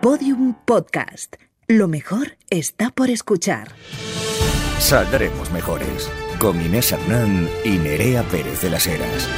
Podium Podcast. Lo mejor está por escuchar. Saldremos mejores. Con Inés Hernán y Nerea Pérez de las Heras.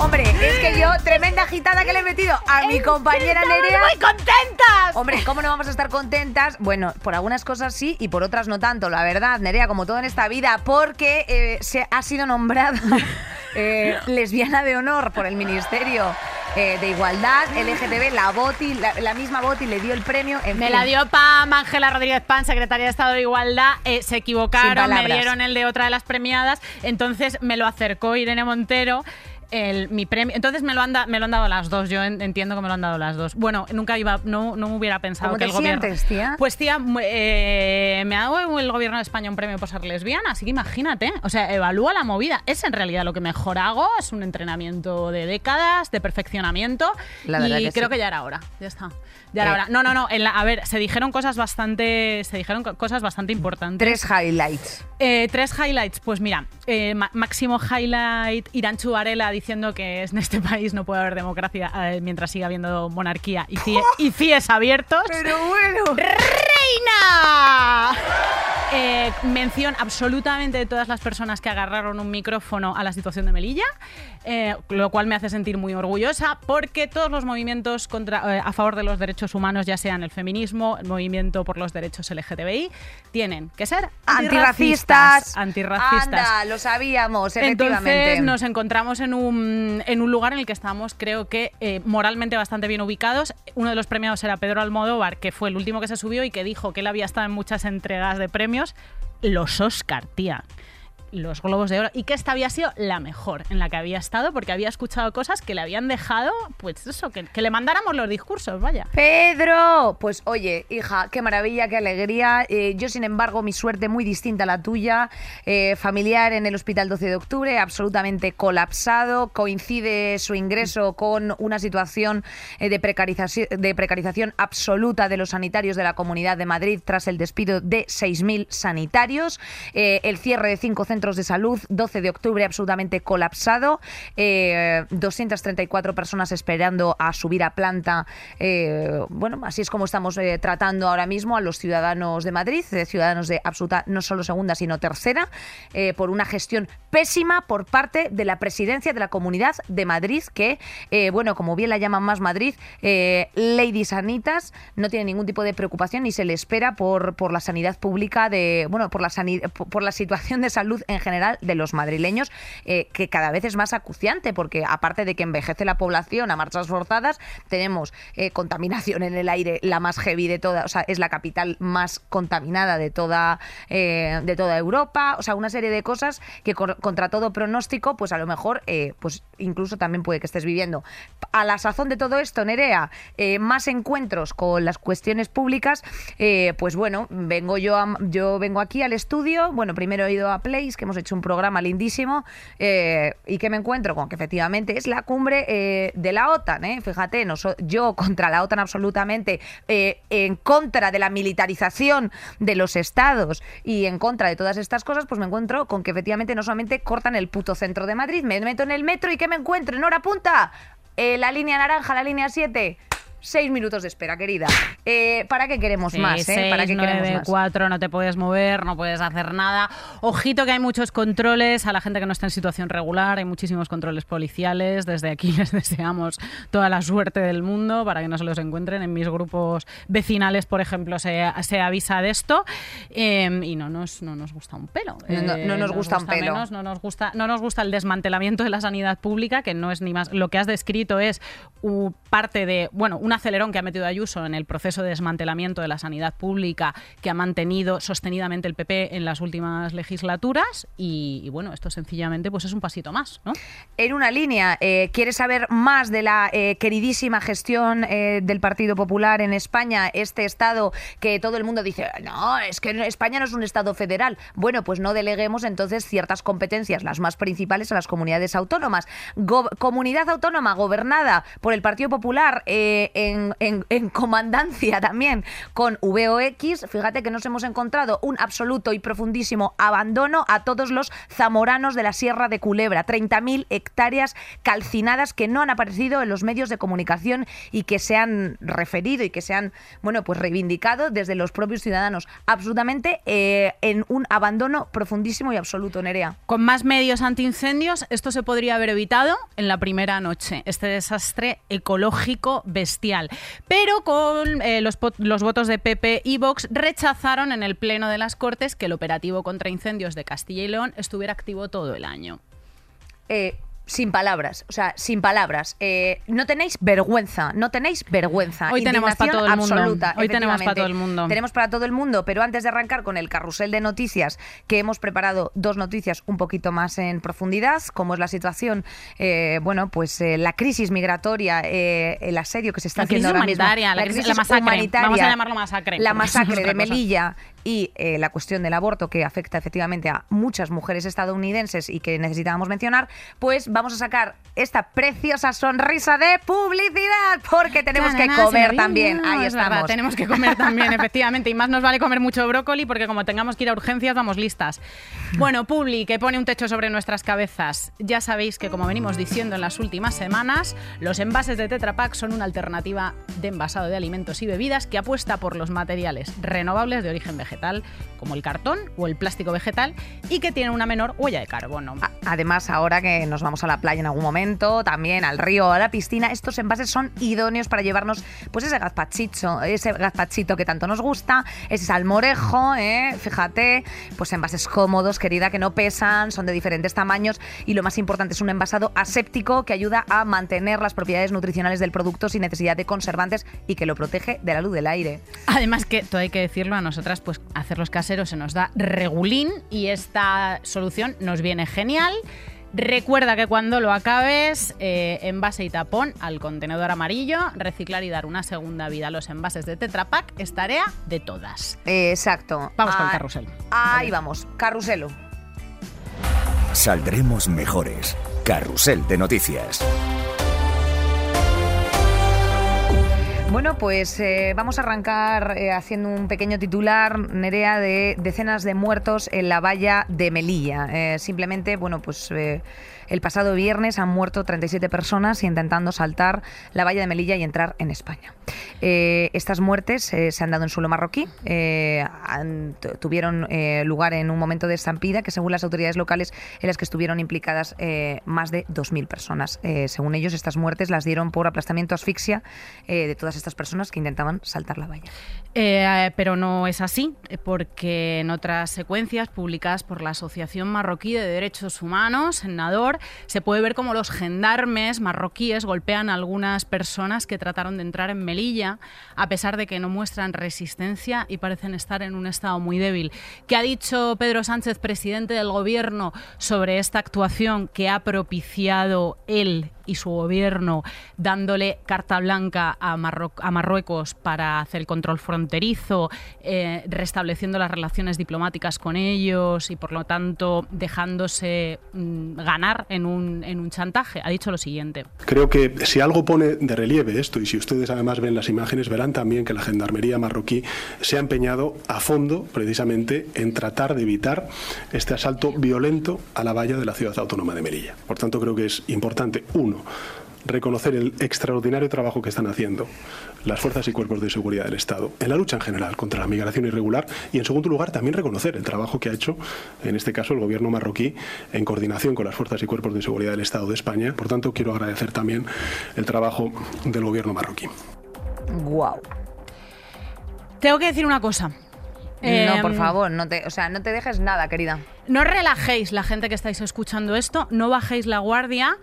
Hombre, es que yo, tremenda agitada que le he metido a mi compañera Nerea. ¡Muy contentas! Hombre, ¿cómo no vamos a estar contentas? Bueno, por algunas cosas sí y por otras no tanto, la verdad, Nerea, como todo en esta vida, porque eh, se ha sido nombrada eh, lesbiana de honor por el Ministerio eh, de Igualdad, LGTB, la Boti, la, la misma Boti le dio el premio. En Me fin. la dio Pam Ángela Rodríguez Pan, secretaria de Estado de Igualdad. eh, se equivocaron, me dieron el de otra de las premiadas. Entonces me lo acercó Irene Montero. El, mi premio. Entonces me lo, han da- me lo han dado las dos. Yo en- entiendo que me lo han dado las dos. Bueno, nunca iba, no, no me hubiera pensado ¿Cómo que te el gobierno. tía? Pues tía, eh, me ha dado el gobierno de España un premio por ser lesbiana, así que imagínate. O sea, evalúa la movida. Es en realidad lo que mejor hago. Es un entrenamiento de décadas, de perfeccionamiento. La verdad y que creo sí. que ya era hora. Ya está. Ya era Eh. hora. No, no, no. en la- a ver, se dijeron cosas bastante. Se dijeron co- cosas bastante importantes. Tres highlights. Eh, tres highlights. Pues mira, máximo highlight, Irán Varela diciendo que en este país no puede haber democracia eh, mientras siga habiendo monarquía y, cie- y CIEs abiertos. Pero bueno. ¡Reina! Eh, mención absolutamente de todas las personas que agarraron un micrófono a la situación de Melilla, eh, lo cual me hace sentir muy orgullosa porque todos los movimientos contra, eh, a favor de los derechos humanos, ya sean el feminismo, el movimiento por los derechos LGTBI, tienen que ser Antirracistas. antirracistas. antirracistas. Anda, lo sabíamos, efectivamente. Entonces nos encontramos en un, en un lugar en el que estamos, creo que eh, moralmente bastante bien ubicados. Uno de los premiados era Pedro Almodóvar, que fue el último que se subió y que dijo que él había estado en muchas entregas de premios. Los Oscar, tía. Los Globos de Oro. Y que esta había sido la mejor en la que había estado, porque había escuchado cosas que le habían dejado, pues eso, que, le mandáramos los discursos, vaya. Pedro, pues oye, hija, qué maravilla, qué alegría. Eh, yo, sin embargo, mi suerte muy distinta a la tuya. Eh, familiar en el hospital 12 de octubre, absolutamente colapsado. Coincide su ingreso con una situación eh, de, precarización, de precarización absoluta de los sanitarios de la Comunidad de Madrid tras el despido de 6.000 sanitarios. El cierre de cinco centros de salud, 12 de octubre, absolutamente colapsado. Eh, 234 personas esperando a subir a planta. Eh, bueno, así es como estamos eh, tratando ahora mismo a los ciudadanos de Madrid, eh, ciudadanos de absoluta, no solo segunda, sino tercera, eh, por una gestión pésima por parte de la presidencia de la Comunidad de Madrid, que, eh, bueno, como bien la llaman más Madrid, eh, Lady Sanitas, no tiene ningún tipo de preocupación ni se le espera por, por la sanidad pública de, bueno, por la, sani- por por la situación de salud en general de los madrileños, eh, que cada vez es más acuciante, porque aparte de que envejece la población a marchas forzadas, tenemos eh, contaminación en el aire, la más heavy de toda, o sea, es la capital más contaminada de toda, eh, de toda Europa, o sea, una serie de cosas que contra todo pronóstico, pues a lo mejor, pues incluso también puede que estés viviendo. A la sazón de todo esto, Nerea, más encuentros con las cuestiones públicas, pues bueno, vengo yo, a- yo vengo aquí al estudio, bueno, primero he ido a Place, que hemos hecho un programa lindísimo, eh, y que me encuentro con que efectivamente es la cumbre eh, de la OTAN, ¿eh? fíjate, no yo contra la OTAN absolutamente, eh, en contra de la militarización de los estados y en contra de todas estas cosas, pues me encuentro con que efectivamente no solamente cortan el puto centro de Madrid, me meto en el metro y que me encuentro en hora punta, la línea naranja, la línea 7. Seis minutos de espera, querida. Eh, ¿Para qué queremos Sí, más? eh? ¿Para qué seis, queremos nueve, más? cuatro, no te puedes mover, no puedes hacer nada. Ojito que hay muchos controles a la gente que no está en situación regular, hay muchísimos controles policiales. Desde aquí les deseamos toda la suerte del mundo para que no se los encuentren. En mis grupos vecinales, por ejemplo, se, se avisa de esto eh, y no nos, no nos gusta un pelo. No, no- no nos gusta un pelo. menos, no, nos gusta, no nos gusta el desmantelamiento de la sanidad pública, que no es ni más. Lo que has descrito es parte de, bueno, un acelerón que ha metido Ayuso en el proceso de desmantelamiento de la sanidad pública que ha mantenido sostenidamente el PP en las últimas legislaturas y, bueno, esto sencillamente pues es un pasito más, ¿no? En una línea, eh, ¿quieres saber más de la eh, queridísima gestión eh, del Partido Popular en España? Este Estado que todo el mundo dice, no, es que España no es un Estado federal. Bueno, pues no deleguemos entonces ciertas competencias, las más principales, a las comunidades autónomas. Comunidad autónoma gobernada por el Partido Popular Popular eh, en, comandancia también con VOX, fíjate que nos hemos encontrado un absoluto y profundísimo abandono a todos los zamoranos de la Sierra de Culebra. 30.000 hectáreas calcinadas que no han aparecido en los medios de comunicación y que se han referido y que se han, bueno, pues reivindicado desde los propios ciudadanos. Absolutamente eh, en un abandono profundísimo y absoluto, Nerea. Con más medios antiincendios, esto se podría haber evitado en la primera noche, este desastre ecológico bestial. Pero con eh, los, votos de PP y Vox rechazaron en el Pleno de las Cortes que el operativo contra incendios de Castilla y León estuviera activo todo el año. Eh, sin palabras, o sea, sin palabras. Eh, no tenéis vergüenza, no tenéis vergüenza. Hoy tenemos para todo el mundo. absoluta, Hoy tenemos para todo el mundo. Tenemos para todo el mundo, pero antes de arrancar con el carrusel de noticias, que hemos preparado dos noticias un poquito más en profundidad, como es la situación, eh, bueno, pues eh, la crisis migratoria, eh, el asedio que se está La crisis haciendo ahora mismo, humanitaria, la crisis- la masacre. Vamos a llamarlo masacre, la masacre de. Melilla y eh, la cuestión del aborto que afecta efectivamente a muchas mujeres estadounidenses y que necesitábamos mencionar, pues vamos a sacar esta preciosa sonrisa de publicidad porque tenemos que comer también. Ahí verdad, estamos. tenemos que comer también, efectivamente. Y más nos vale comer mucho brócoli porque como tengamos que ir a urgencias, vamos listas. Bueno, Publi, que pone un techo sobre nuestras cabezas. Ya sabéis que, como venimos diciendo en las últimas semanas, los envases de Tetra Pak son una alternativa de envasado de alimentos y bebidas que apuesta por los materiales renovables de origen vegetal, como el cartón o el plástico vegetal, y que tienen una menor huella de carbono. Además, ahora que nos vamos a la playa en algún momento, también al río o a la piscina, estos envases son idóneos para llevarnos pues ese gazpachicho, ese gazpachito que tanto nos gusta, ese salmorejo, ¿eh? fíjate, pues envases cómodos, querida, que no pesan, son de diferentes tamaños y lo más importante es un envasado aséptico que ayuda a mantener las propiedades nutricionales del producto sin necesidad de conservantes y que lo protege de la luz del aire. Además que, todo hay que decirlo, a nosotras pues hacer los caseros se nos da regulín y esta solución nos viene genial. Recuerda que cuando lo acabes, eh, envase y tapón al contenedor amarillo, reciclar y dar una segunda vida a los envases de Tetra Pak es tarea de todas. Exacto. Vamos con el Ah, carrusel. Ahí vamos, carruselo. Saldremos mejores. Carrusel de noticias. Bueno, pues eh, vamos a arrancar eh, haciendo un pequeño titular, Nerea, de decenas de muertos en la valla de Melilla. Eh, simplemente, bueno, pues eh, el pasado viernes han muerto 37 personas intentando saltar la valla de Melilla y entrar en España. Eh, estas muertes eh, se han dado en suelo marroquí, eh, tuvieron lugar en un momento de estampida que según las autoridades locales en las que estuvieron implicadas más de 2.000 personas. Según ellos, estas muertes las dieron por aplastamiento asfixia de todas estas personas que intentaban saltar la valla. Pero no es así, porque en otras secuencias publicadas por la Asociación Marroquí de Derechos Humanos, en Nador, se puede ver cómo los gendarmes marroquíes golpean a algunas personas que trataron de entrar en Melilla, a pesar de que no muestran resistencia y parecen estar en un estado muy débil. ¿Qué ha dicho Pedro Sánchez, presidente del Gobierno, sobre esta actuación que ha propiciado él y su gobierno dándole carta blanca a, a Marruecos para hacer el control fronterizo, eh, restableciendo las relaciones diplomáticas con ellos y por lo tanto dejándose mm, ganar en un, en un chantaje. Ha dicho lo siguiente. Creo que si algo pone de relieve esto, y si ustedes además ven las imágenes, verán también que la Gendarmería marroquí se ha empeñado a fondo precisamente en tratar de evitar este asalto violento a la valla de la ciudad autónoma de Melilla. Por tanto, creo que es importante, uno, reconocer el extraordinario trabajo que están haciendo las fuerzas y cuerpos de seguridad del Estado en la lucha en general contra la migración irregular y en segundo lugar también reconocer el trabajo que ha hecho en este caso el gobierno marroquí en coordinación con las fuerzas y cuerpos de seguridad del Estado de España. Por tanto, quiero agradecer también el trabajo del gobierno marroquí. Guau. Tengo que decir una cosa. No, por Em, favor, no te, o sea, no te dejes nada, querida. No relajéis la gente que estáis escuchando esto, no bajéis la guardia,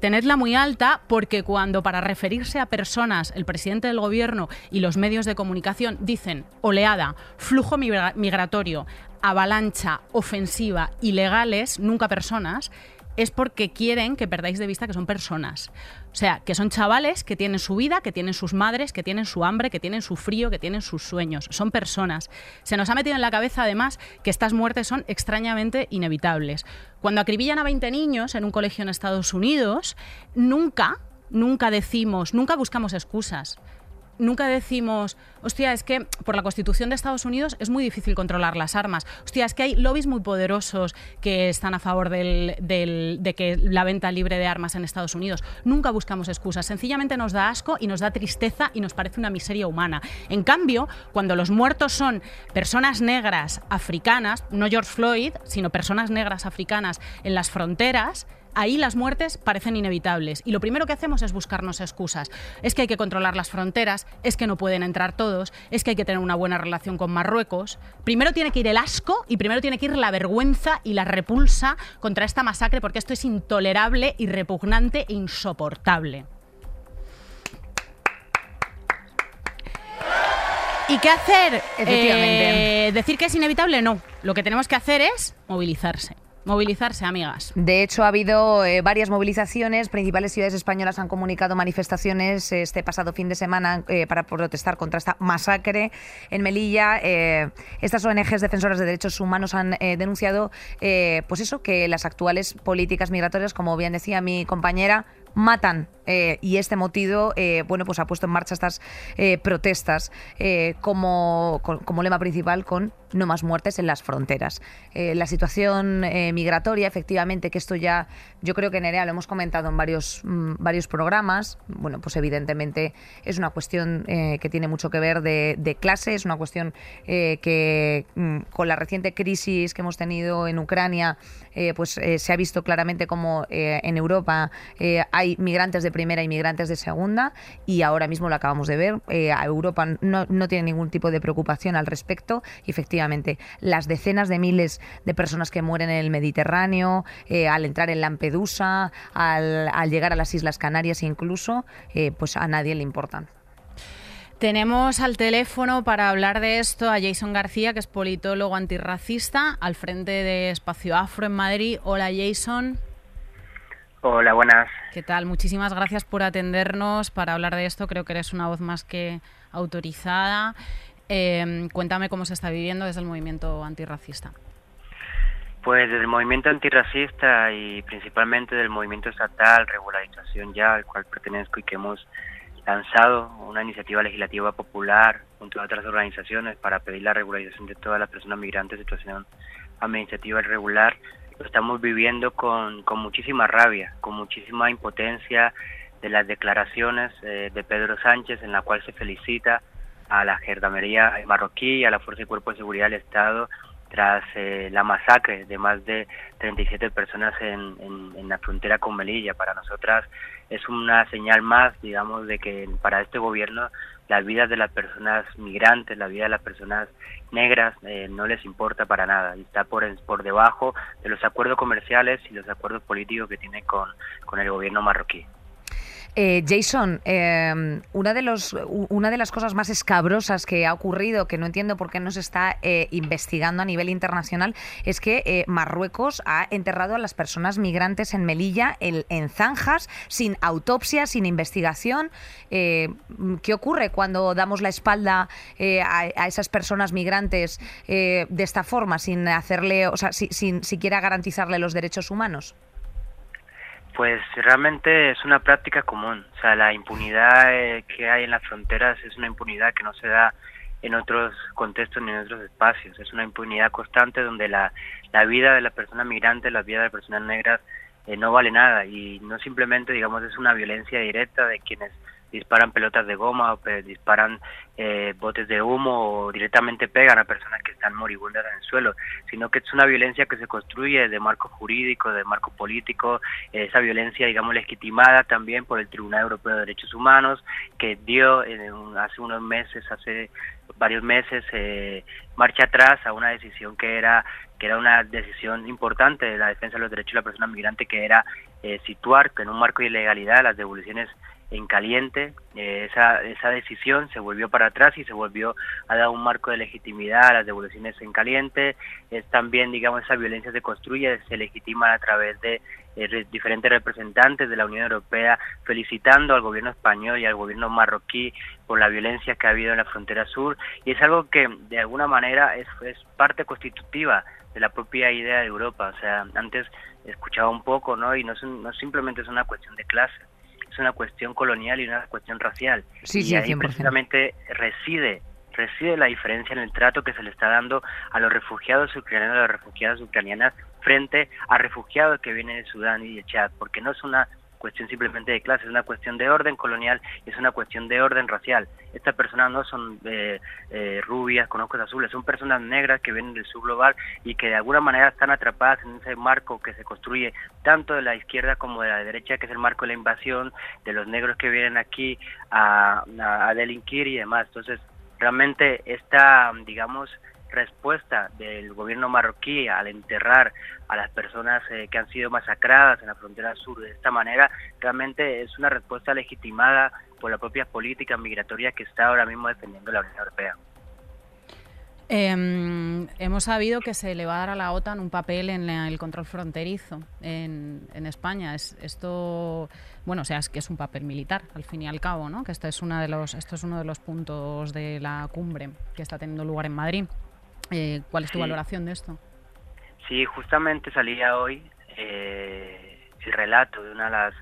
tenedla muy alta porque cuando para referirse a personas el presidente del gobierno y los medios de comunicación dicen oleada, flujo migra- migratorio, avalancha, ofensiva, ilegales, nunca personas, es porque quieren que perdáis de vista que son personas. O sea, que son chavales que tienen su vida, que tienen sus madres, que tienen su hambre, que tienen su frío, que tienen sus sueños. Son personas. Se nos ha metido en la cabeza, además, que estas muertes son extrañamente inevitables. Cuando acribillan a 20 niños en un colegio en Estados Unidos, nunca nunca decimos, nunca buscamos excusas nunca decimos, hostia, es que por la Constitución de Estados Unidos es muy difícil controlar las armas. Hostia, es que hay lobbies muy poderosos que están a favor de que la venta libre de armas en Estados Unidos. Nunca buscamos excusas. Sencillamente nos da asco y nos da tristeza y nos parece una miseria humana. En cambio, cuando los muertos son personas negras africanas, no George Floyd, sino personas negras africanas en las fronteras, ahí las muertes parecen inevitables y lo primero que hacemos es buscarnos excusas. Es que hay que controlar las fronteras, es que no pueden entrar todos, es que hay que tener una buena relación con Marruecos. Primero tiene que ir el asco y primero tiene que ir la vergüenza y la repulsa contra esta masacre porque esto es intolerable y repugnante e insoportable. ¿Y qué hacer? Efectivamente. Eh, ¿Decir que es inevitable? No. Lo que tenemos que hacer es movilizarse. Movilizarse, amigas. De hecho, ha habido eh, varias movilizaciones. Principales ciudades españolas han comunicado manifestaciones este pasado fin de semana eh, para protestar contra esta masacre en Melilla. Eh, estas ONGs defensoras de derechos humanos han denunciado, pues eso, que las actuales políticas migratorias, como bien decía mi compañera, matan eh, y este motivo eh, bueno pues ha puesto en marcha estas eh, protestas como, como, lema principal con no más muertes en las fronteras. la situación migratoria, efectivamente, que esto ya yo creo que Nerea lo hemos comentado en varios, mm, varios programas, bueno, pues evidentemente es una cuestión que tiene mucho que ver de, de clase, es una cuestión que mm, con la reciente crisis que hemos tenido en Ucrania, pues se ha visto claramente como en Europa hay migrantes de primera y migrantes de segunda y ahora mismo lo acabamos de ver. Eh, a Europa no, tiene ningún tipo de preocupación al respecto y efectivamente las decenas de miles de personas que mueren en el Mediterráneo, eh, al entrar en Lampedusa, al, llegar a las Islas Canarias incluso, eh, pues a nadie le importan. Tenemos al teléfono para hablar de esto a Jason García, que es politólogo antirracista, al frente de Espacio Afro en Madrid. Hola Jason. Hola, buenas. ¿Qué tal? Muchísimas gracias por atendernos para hablar de esto. Creo que eres una voz más que autorizada. Em, cuéntame cómo se está viviendo desde el movimiento antirracista. Pues desde el movimiento antirracista y principalmente del movimiento estatal Regularización Ya, al cual pertenezco y que hemos lanzado una iniciativa legislativa popular junto a otras organizaciones para pedir la regularización de todas las personas migrantes en situación administrativa irregular, lo estamos viviendo con, con muchísima rabia, con muchísima impotencia de las declaraciones eh, de Pedro Sánchez en la cual se felicita a la gendarmería marroquí y a la Fuerza y Cuerpo de Seguridad del Estado tras eh, la masacre de más de 37 personas en, en, en, la frontera con Melilla. Para nosotras es una señal más, digamos, de que para este gobierno las vidas de las personas migrantes, la vida de las personas negras eh, no les importa para nada y está por, por debajo de los acuerdos comerciales y los acuerdos políticos que tiene con, con el gobierno marroquí. Eh, Jason, em, una, de las cosas más escabrosas que ha ocurrido, que no entiendo por qué no se está eh, investigando a nivel internacional, es que eh, Marruecos ha enterrado a las personas migrantes en Melilla en, zanjas, sin autopsia, sin investigación. ¿Qué ocurre cuando damos la espalda a, esas personas migrantes de esta forma, sin hacerle, o sea, sin siquiera garantizarle los derechos humanos? Pues realmente es una práctica común, o sea, la impunidad eh, que hay en las fronteras es una impunidad que no se da en otros contextos ni en otros espacios, es una impunidad constante donde la, la vida de las personas migrantes, la vida de las personas negras eh, no vale nada. Y no simplemente, digamos, es una violencia directa de quienes disparan pelotas de goma o disparan eh, botes de humo o directamente pegan a personas que están moribundas en el suelo, sino que es una violencia que se construye de marco jurídico, de marco político, esa violencia, digamos, legitimada también por el Tribunal Europeo de Derechos Humanos, que dio hace unos meses, hace varios meses, eh, marcha atrás a una decisión que era que era una decisión importante de la defensa de los derechos de la persona migrante, que era eh, situar en un marco de ilegalidad las devoluciones en caliente. Eh, esa, esa decisión se volvió para atrás y se volvió a dar un marco de legitimidad a las devoluciones en caliente. Es también, digamos, esa violencia se construye, se legitima a través de eh, diferentes representantes de la Unión Europea felicitando al gobierno español y al gobierno marroquí por la violencia que ha habido en la frontera sur. Y es algo que, de alguna manera, es, es parte constitutiva de la propia idea de Europa. O sea, antes escuchaba un poco, ¿no? Y no, no simplemente es una cuestión de clase es una cuestión colonial y una cuestión racial. Sí, y sí, ahí 100%. precisamente reside reside la diferencia en el trato que se le está dando a los refugiados ucranianos y a las refugiadas ucranianas frente a refugiados que vienen de Sudán y de Chad, porque no es una cuestión simplemente de clase, es una cuestión de orden colonial es una cuestión de orden racial. Estas personas no son eh, eh, rubias con ojos azules, son personas negras que vienen del sur global y que de alguna manera están atrapadas en ese marco que se construye tanto de la izquierda como de la derecha, que es el marco de la invasión, de los negros que vienen aquí a, a, a delinquir y demás. Entonces, realmente esta, digamos, respuesta del gobierno marroquí al enterrar a las personas eh, que han sido masacradas en la frontera sur de esta manera, realmente es una respuesta legitimada por la propia política migratoria que está ahora mismo defendiendo la Unión Europea. Eh, hemos sabido que se le va a dar a la OTAN un papel en la, el control fronterizo en, España. Es, esto, bueno, o sea, es que es un papel militar, al fin y al cabo, ¿no? Que esto es, una de los, esto es uno de los puntos de la cumbre que está teniendo lugar en Madrid. Eh, ¿Cuál es tu Sí. valoración de esto? Sí, justamente salía hoy eh, el relato de una de las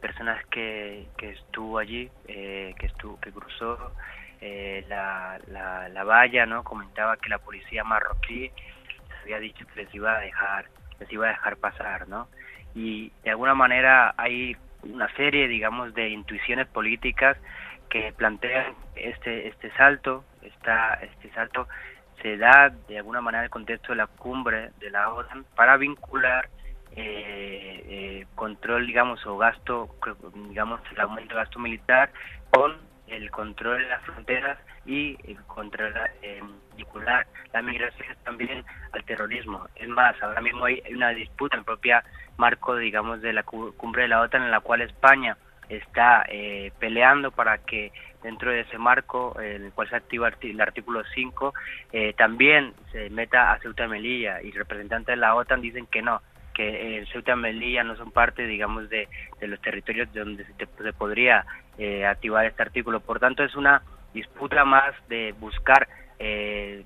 personas que, que estuvo allí, eh, que estuvo, que cruzó eh, la, la, la valla, ¿no? Comentaba que la policía marroquí les había dicho que les iba a dejar, les iba a dejar pasar, ¿no? Y de alguna manera hay una serie, digamos, de intuiciones políticas que plantean este este salto, esta, este salto se da de alguna manera el contexto de la cumbre de la OTAN para vincular eh, eh, control, digamos, o gasto, digamos, el aumento de gasto militar con el control de las fronteras y control, eh, vincular la migración también al terrorismo. Es más, ahora mismo hay una disputa en el propio marco, digamos, de la cu- cumbre de la OTAN en la cual España está eh, peleando para que dentro de ese marco en el cual se activa el artículo 5 eh, también se meta a Ceuta y Melilla y representantes de la OTAN dicen que no que eh, Ceuta y Melilla no son parte digamos de, de los territorios donde se, se podría eh, activar este artículo. Por tanto es una disputa más de buscar eh,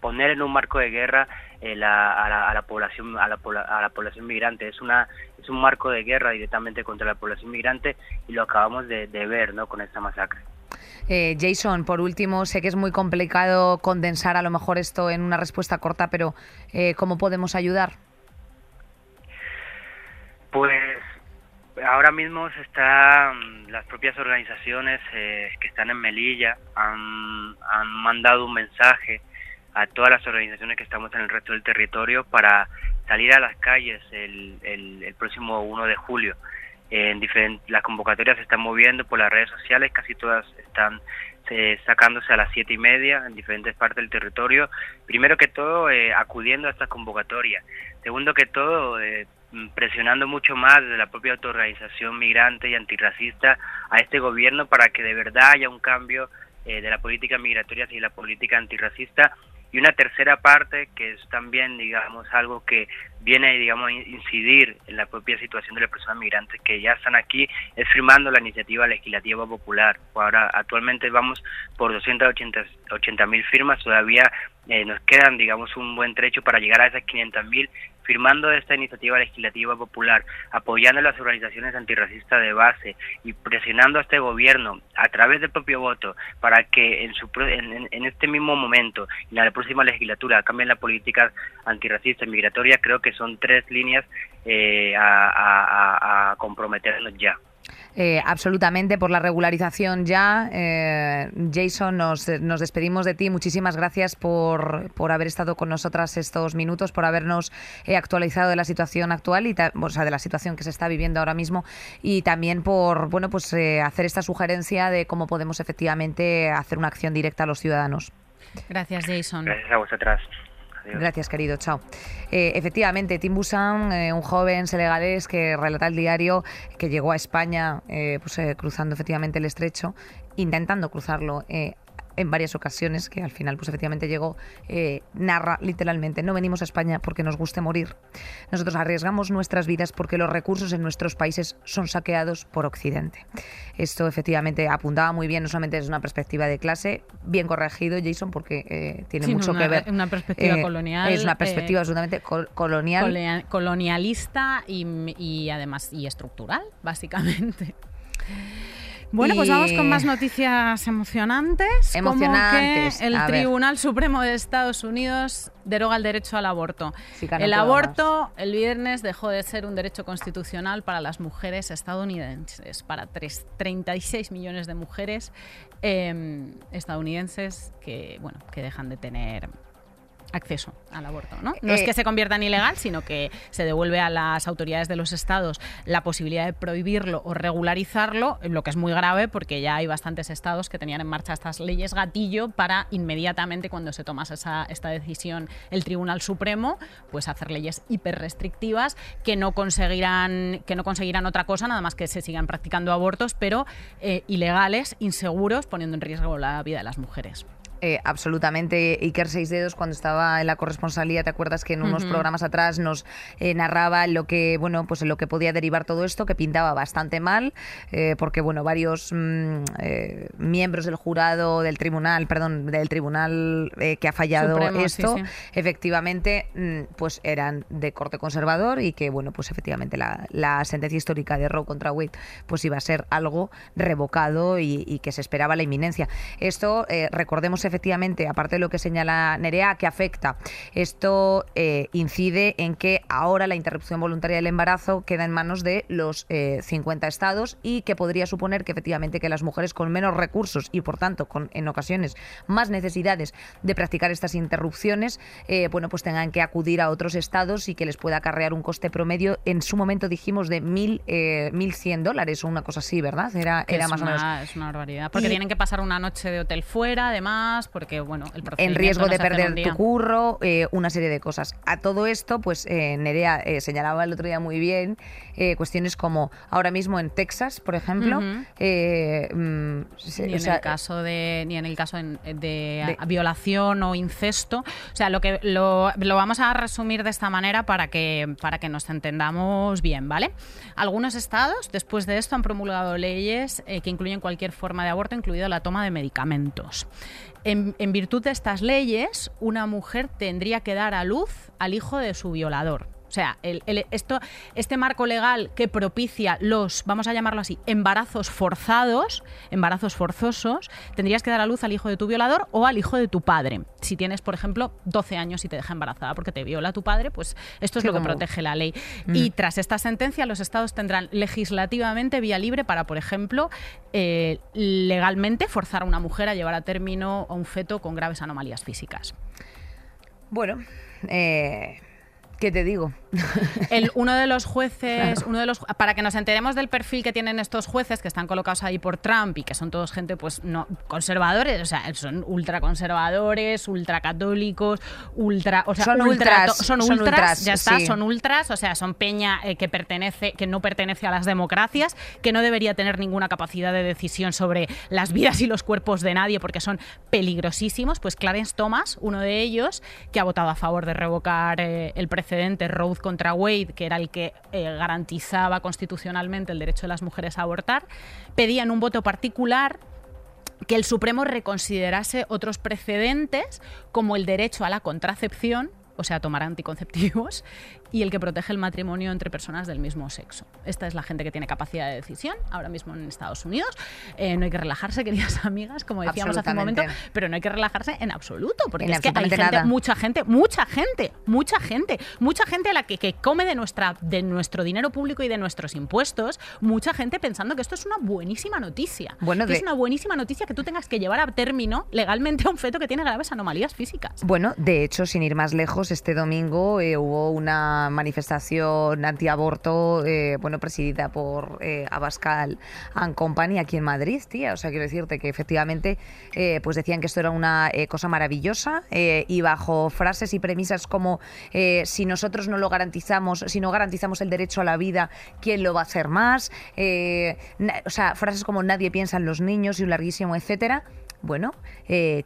poner en un marco de guerra eh, la- a, la, a la población a la, pobla- a la población migrante. Es una es un marco de guerra directamente contra la población migrante y lo acabamos de, de ver no con esta masacre. Eh, Jason, por último, sé que es muy complicado condensar a lo mejor esto en una respuesta corta, pero eh, ¿cómo podemos ayudar? Pues ahora mismo se están las propias organizaciones eh, que están en Melilla han, han mandado un mensaje a todas las organizaciones que estamos en el resto del territorio para salir a las calles el, el, el próximo 1 de julio. En diferen- las convocatorias se están moviendo por las redes sociales, casi todas están eh, sacándose a las siete y media en diferentes partes del territorio. Primero que todo, eh, acudiendo a estas convocatorias. Segundo que todo, eh, mm, presionando mucho más desde la propia autoorganización migrante y antirracista a este gobierno para que de verdad haya un cambio eh, de la política migratoria y la política antirracista y una tercera parte que es también digamos algo que viene digamos a incidir en la propia situación de las personas migrantes que ya están aquí es firmando la iniciativa legislativa popular. Ahora actualmente vamos por 280 mil firmas todavía eh, nos quedan digamos un buen trecho para llegar a esas 500 mil firmando esta iniciativa legislativa popular, apoyando a las organizaciones antirracistas de base y presionando a este gobierno a través del propio voto para que en, su, en, en- este mismo momento, en la próxima legislatura, cambien la política antirracista y migratoria, creo que son tres líneas eh, a- a comprometernos ya. Eh, absolutamente por la regularización ya. Eh, Jason, nos, nos despedimos de ti. Muchísimas gracias por, por haber estado con nosotras estos minutos, por habernos eh, actualizado de la situación actual y ta- o sea, de la situación que se está viviendo ahora mismo y también por bueno pues eh, hacer esta sugerencia de cómo podemos efectivamente hacer una acción directa a los ciudadanos. Gracias, Jason. Gracias a vosotras. Gracias, querido. Chao. Eh, efectivamente, Tim Busan, eh, un joven senegalés que relata el diario que llegó a España eh, pues, cruzando efectivamente el estrecho, intentando cruzarlo. En varias ocasiones, que al final pues efectivamente llegó, eh, narra literalmente, no venimos a España porque nos guste morir. Nosotros arriesgamos nuestras vidas porque los recursos en nuestros países son saqueados por Occidente. Esto efectivamente apuntaba muy bien, no solamente desde una perspectiva de clase, bien corregido Jason, porque eh, tiene Sí, mucho una- que ver. una perspectiva eh, colonial, Es una perspectiva eh, absolutamente col- colonial. Colonialista y, y además y estructural, básicamente. Bueno, pues vamos con más noticias emocionantes. Emocionantes, Como que el a ver. Tribunal Supremo de Estados Unidos deroga el derecho al aborto. Sí, que no el aborto el viernes dejó de ser un derecho constitucional para las mujeres estadounidenses, para tres- 36 millones de mujeres eh, estadounidenses que, bueno, que dejan de tener acceso al aborto, ¿no? No es Eh, que se convierta en ilegal, sino que se devuelve a las autoridades de los estados la posibilidad de prohibirlo o regularizarlo, lo que es muy grave porque ya hay bastantes estados que tenían en marcha estas leyes gatillo para inmediatamente cuando se tomase esa, esta decisión el Tribunal Supremo, pues hacer leyes hiper restrictivas que no conseguirán que no conseguirán otra cosa nada más que se sigan practicando abortos, pero eh, ilegales, inseguros, poniendo en riesgo la vida de las mujeres. Eh, absolutamente. Iker Seis Dedos, cuando estaba en la corresponsalía, ¿te acuerdas que en unos programas atrás nos eh, narraba lo que, bueno, pues en lo que podía derivar todo esto, que pintaba bastante mal, eh, porque bueno, varios mm, eh, miembros del jurado del tribunal, perdón, del tribunal que ha fallado Supremo, esto, sí. efectivamente, mm, pues eran de corte conservador y que, bueno, pues efectivamente la, la sentencia histórica de Roe contra Wade, pues iba a ser algo revocado y, y que se esperaba la inminencia. Esto, eh, recordemos efectivamente, aparte de lo que señala Nerea, que afecta, esto eh, incide en que ahora la interrupción voluntaria del embarazo queda en manos de los eh, 50 estados y que podría suponer que efectivamente que las mujeres con menos recursos y por tanto con en ocasiones más necesidades de practicar estas interrupciones, eh, bueno, pues tengan que acudir a otros estados y que les pueda acarrear un coste promedio, en su momento dijimos de mil, eh, 1.100 dólares o una cosa así, ¿verdad? Era, era es más o menos Es una barbaridad. Porque Y- tienen que pasar una noche de hotel fuera, además, porque, bueno, el en riesgo de perder tu curro, eh, una serie de cosas. A todo esto, pues eh, Nerea eh, señalaba el otro día muy bien cuestiones como ahora mismo en Texas, por ejemplo, mm, se- Ni en sea, el caso de ni en el caso de, violación o incesto. O sea lo que lo, lo vamos a resumir de esta manera para que para que nos entendamos bien vale algunos estados después de esto han promulgado leyes que incluyen cualquier forma de aborto incluida la toma de medicamentos en, en virtud de estas leyes una mujer tendría que dar a luz al hijo de su violador o sea, el- el- esto, este marco legal que propicia los, vamos a llamarlo así, embarazos forzados, embarazos forzosos, tendrías que dar a luz al hijo de tu violador o al hijo de tu padre. Si tienes, por ejemplo, 12 años y te deja embarazada porque te viola tu padre, pues esto es lo que como- protege la ley. Mm. Y tras esta sentencia, los estados tendrán legislativamente vía libre para, por ejemplo, eh, legalmente forzar a una mujer a llevar a término a un feto con graves anomalías físicas. bueno, eh, ¿qué te digo? El, uno de los jueces, uno de los para que nos enteremos del perfil que tienen estos jueces que están colocados ahí por Trump y que son todos gente pues no conservadores, o sea, son ultraconservadores, ultracatólicos, ultra, o sea, Son ultra- ultras, son son ultras, ultras, ya está, sí. son ultras, o sea, son peña eh, que pertenece que no pertenece a las democracias, que no debería tener ninguna capacidad de decisión sobre las vidas y los cuerpos de nadie porque son peligrosísimos, pues Clarence Thomas, uno de ellos, que ha votado a favor de revocar eh, el precedente Roe contra Wade, que era el que eh, garantizaba constitucionalmente el derecho de las mujeres a abortar, pedía en un voto particular que el Supremo reconsiderase otros precedentes como el derecho a la contracepción, o sea, tomar anticonceptivos, y el que protege el matrimonio entre personas del mismo sexo. Esta es la gente que tiene capacidad de decisión ahora mismo en Estados Unidos. Eh, no hay que relajarse, queridas amigas, como decíamos hace un momento, pero no hay que relajarse en absoluto, porque En es que hay gente, nada. mucha gente, mucha gente, mucha gente, mucha gente a la que, que come de, nuestra, de nuestro dinero público y de nuestros impuestos, mucha gente pensando que esto es una buenísima noticia. Bueno, que de- es una buenísima noticia que tú tengas que llevar a término legalmente a un feto que tiene graves anomalías físicas. Bueno, de hecho, sin ir más lejos, este domingo eh, hubo una manifestación antiaborto, eh, bueno, presidida por eh, Abascal and Company aquí en Madrid, tía. O sea, quiero decirte que efectivamente, eh, pues decían que esto era una eh, cosa maravillosa y bajo frases y premisas como si nosotros no lo garantizamos, si no garantizamos el derecho a la vida, ¿quién lo va a hacer más? O sea, frases como nadie piensa en los niños y un larguísimo etcétera. Bueno, eh,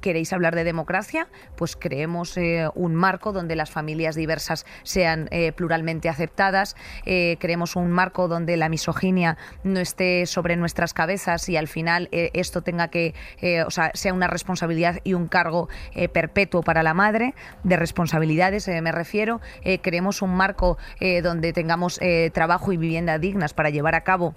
¿Queréis hablar de democracia? Pues creemos eh, un marco donde las familias diversas sean eh, pluralmente aceptadas. Eh, creemos un marco donde la misoginia no esté sobre nuestras cabezas y al final esto tenga que, o sea, sea una responsabilidad y un cargo perpetuo para la madre, de responsabilidades me refiero. Queremos un marco donde tengamos trabajo y vivienda dignas para llevar a cabo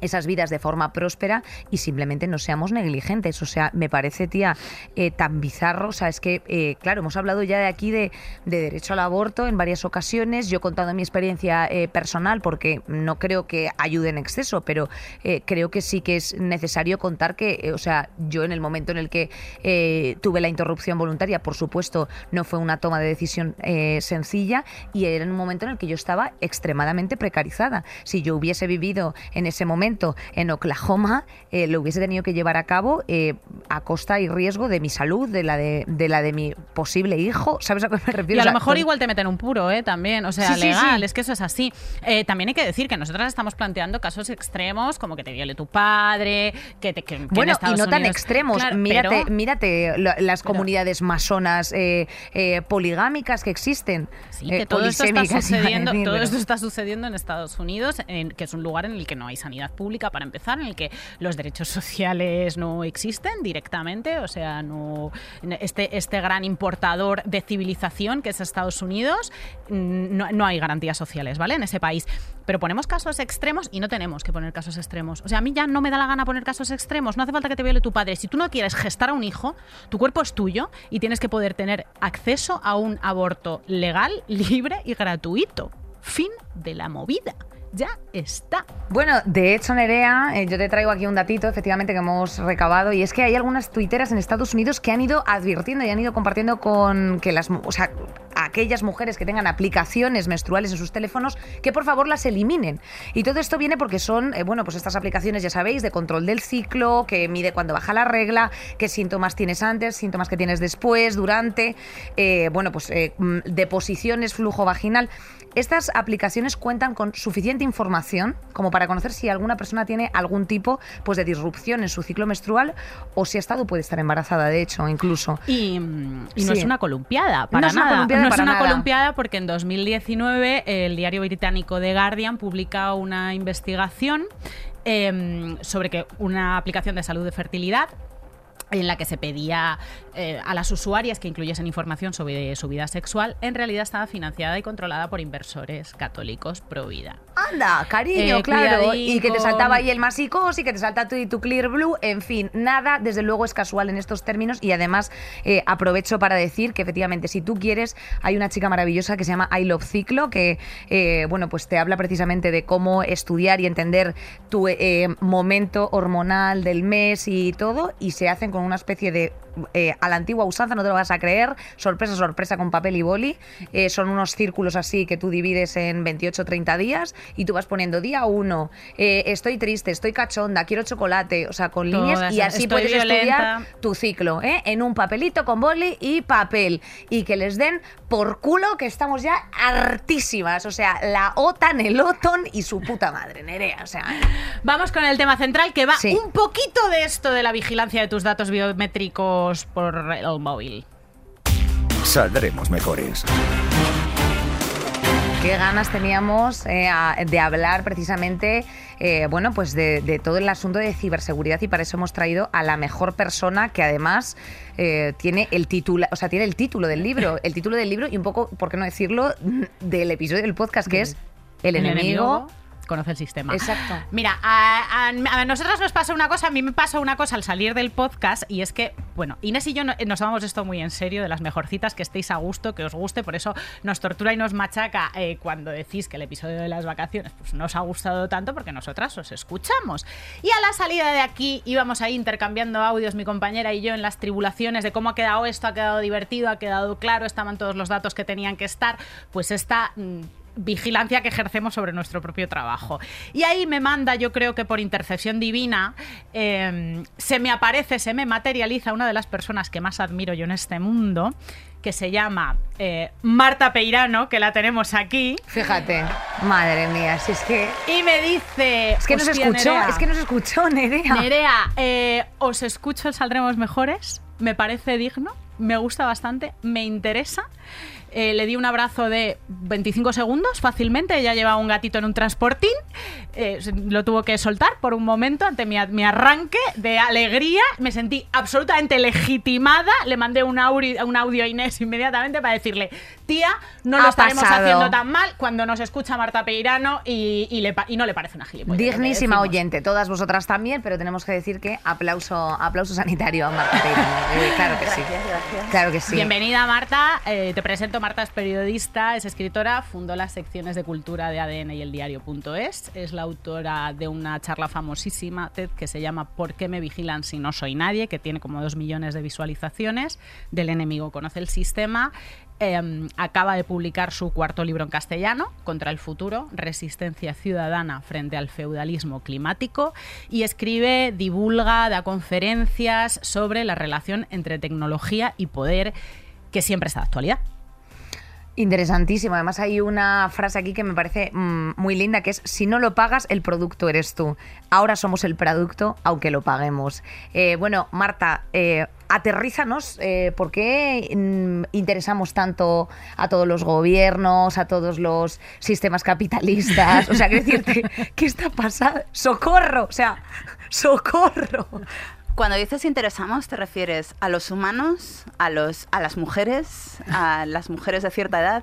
esas vidas de forma próspera y simplemente no seamos negligentes. O sea, me parece, tía, eh, tan bizarro. O sea, es que, eh, claro, hemos hablado ya de aquí de, de derecho al aborto en varias ocasiones. Yo he contado mi experiencia eh, personal porque no creo que ayude en exceso, pero creo que sí que es necesario contar que, o sea, yo en el momento en el que tuve la interrupción voluntaria, por supuesto, no fue una toma de decisión sencilla y era en un momento en el que yo estaba extremadamente precarizada. Si yo hubiese vivido en ese momento en Oklahoma, eh, lo hubiese tenido que llevar a cabo eh, a costa y riesgo de mi salud, de la de, de la de mi posible hijo. ¿Sabes a qué me refiero? Y a lo mejor igual te meten un puro, ¿eh? También, o sea, Sí, legal, sí. es que eso es así. Eh, también hay que decir que nosotras estamos planteando casos extremos, como que te viole tu padre, que te... Que, que en Bueno, y no tan Unidos- extremos. Claro, mírate, pero- mírate las pero- comunidades masonas eh, poligámicas que existen. Sí, que todo esto está sucediendo, todo pero- esto está sucediendo en Estados Unidos, en- que es un lugar en el que no hay sanidad pública para empezar, en el que los derechos sociales no existen directamente, o sea, no este, este gran importador de civilización que es Estados Unidos, mm, no, no hay garantías sociales, ¿vale? En ese país. Pero ponemos casos extremos y no tenemos que poner casos extremos. O sea, a mí ya no me da la gana poner casos extremos. No hace falta que te viole tu padre. Si tú no quieres gestar a un hijo, tu cuerpo es tuyo y tienes que poder tener acceso a un aborto legal, libre y gratuito. Fin de la movida. Ya está. Bueno, de hecho, Nerea, eh, yo te traigo aquí un datito, efectivamente, que hemos recabado, y es que hay algunas tuiteras en Estados Unidos que han ido advirtiendo y han ido compartiendo con que las, o sea, aquellas mujeres que tengan aplicaciones menstruales en sus teléfonos, que por favor las eliminen. Y todo esto viene porque son, eh, bueno, pues estas aplicaciones, ya sabéis, de control del ciclo, que mide cuando baja la regla, qué síntomas tienes antes, síntomas que tienes después, durante, eh, bueno, pues mm, deposiciones, flujo vaginal. Estas aplicaciones cuentan con suficiente información como para conocer si alguna persona tiene algún tipo pues, de disrupción en su ciclo menstrual o si ha estado puede estar embarazada, de hecho, incluso. Y, y no Sí. es una columpiada, para No es una nada. columpiada no es una nada. columpiada porque en 2019 el diario británico The Guardian publica una investigación em, sobre que una aplicación de salud de fertilidad en la que se pedía eh, a las usuarias que incluyesen información sobre su vida sexual, en realidad estaba financiada y controlada por inversores católicos pro vida. Anda, cariño, Eh, claro. Y que te saltaba ahí el masicos y que te salta y tu Clear Blue. En fin, nada, desde luego es casual en estos términos. Y además, eh, aprovecho para decir que efectivamente, si tú quieres, hay una chica maravillosa que se llama I Love Ciclo, que, bueno, pues te habla precisamente de cómo estudiar y entender tu momento hormonal del mes y todo. Y se hacen con una especie de. Eh, a la antigua usanza, no te lo vas a creer. Sorpresa, sorpresa con papel y boli. Eh, son unos círculos así que tú divides en 28 o 30 días y tú vas poniendo día uno, eh, estoy triste, estoy cachonda, quiero chocolate, o sea, con líneas y así puedes violenta. estudiar tu ciclo, ¿eh? En un papelito con boli y papel y que les den por culo que estamos ya hartísimas, o sea, la OTAN, el OTON y su puta madre, Nerea, o sea, Vamos con el tema central que va Sí. un poquito de esto de la vigilancia de tus datos biométricos por el móvil. Saldremos mejores. qué ganas teníamos eh, a- de hablar precisamente, eh, bueno, pues de, de todo el asunto de ciberseguridad y para eso hemos traído a la mejor persona que además eh, tiene el título, o sea, tiene el título del libro, el título del libro y un poco, ¿por qué no decirlo, del episodio del podcast que es El, enemigo. Conoce el sistema. Exacto. Mira, a, a- a nosotras nos pasa una cosa, a mí me pasa una cosa al salir del podcast y es que, bueno, Inés y yo no- nos tomamos esto muy en serio, de las mejorcitas, que estéis a gusto, que os guste, por eso nos tortura y nos machaca eh, cuando decís que el episodio de las vacaciones pues, no os ha gustado tanto porque nosotras os escuchamos. Y a la salida de aquí íbamos ahí intercambiando audios, mi compañera y yo, en las tribulaciones de cómo ha quedado esto, ha quedado divertido, ha quedado claro, estaban todos los datos que tenían que estar, pues esta... vigilancia que ejercemos sobre nuestro propio trabajo. Y ahí me manda, yo creo que por intercesión divina, eh, se me aparece, se me materializa una de las personas que más admiro yo en este mundo, que se llama eh, Marta Peirano, que la tenemos aquí, Fíjate, madre mía, si es que... y me dice... Es que nos "Hostia, escuchó, Nerea, es que nos escuchó, Nerea. Nerea, eh, os escucho Saldremos Mejores, me parece digno, me gusta bastante, me interesa. Eh, le di un abrazo de 25 segundos fácilmente, ella llevaba un gatito en un transportín, eh, lo tuvo que soltar por un momento ante mi, mi arranque de alegría, me sentí absolutamente legitimada, le mandé un audio, un audio a Inés inmediatamente para decirle, tía, no lo Ha estaremos pasado. haciendo tan mal cuando nos escucha Marta Peirano y, y le y no le parece una gilipollas. lo Dignísima oyente, todas vosotras también, pero tenemos que decir que aplauso, aplauso sanitario a Marta Peirano. Eh, claro que sí. Gracias, gracias. Claro que sí. Bienvenida Marta, Eh, te presento, Marta es periodista, es escritora, fundó las secciones de cultura de ADN y el diario.es, es la autora de una charla famosísima TED que se llama ¿Por qué me vigilan si no soy nadie?, que tiene como dos millones de visualizaciones, del enemigo conoce el sistema. Eh, acaba de publicar su cuarto libro en castellano, Contra el futuro, Resistencia ciudadana frente al feudalismo climático, y escribe, divulga, da conferencias sobre la relación entre tecnología y poder, que siempre está de actualidad. Interesantísimo. Además hay una frase aquí que me parece mm, muy linda, que es, si no lo pagas, el producto eres tú. Ahora somos el producto, aunque lo paguemos. Eh, bueno, Marta, eh, aterrízanos, eh, ¿por qué mm, interesamos tanto a todos los gobiernos, a todos los sistemas capitalistas? O sea, quiero decirte, ¿qué está pasando? ¡Socorro! O sea, ¡socorro! Cuando dices interesamos, ¿te refieres a los humanos, a, los, a las mujeres, a las mujeres de cierta edad?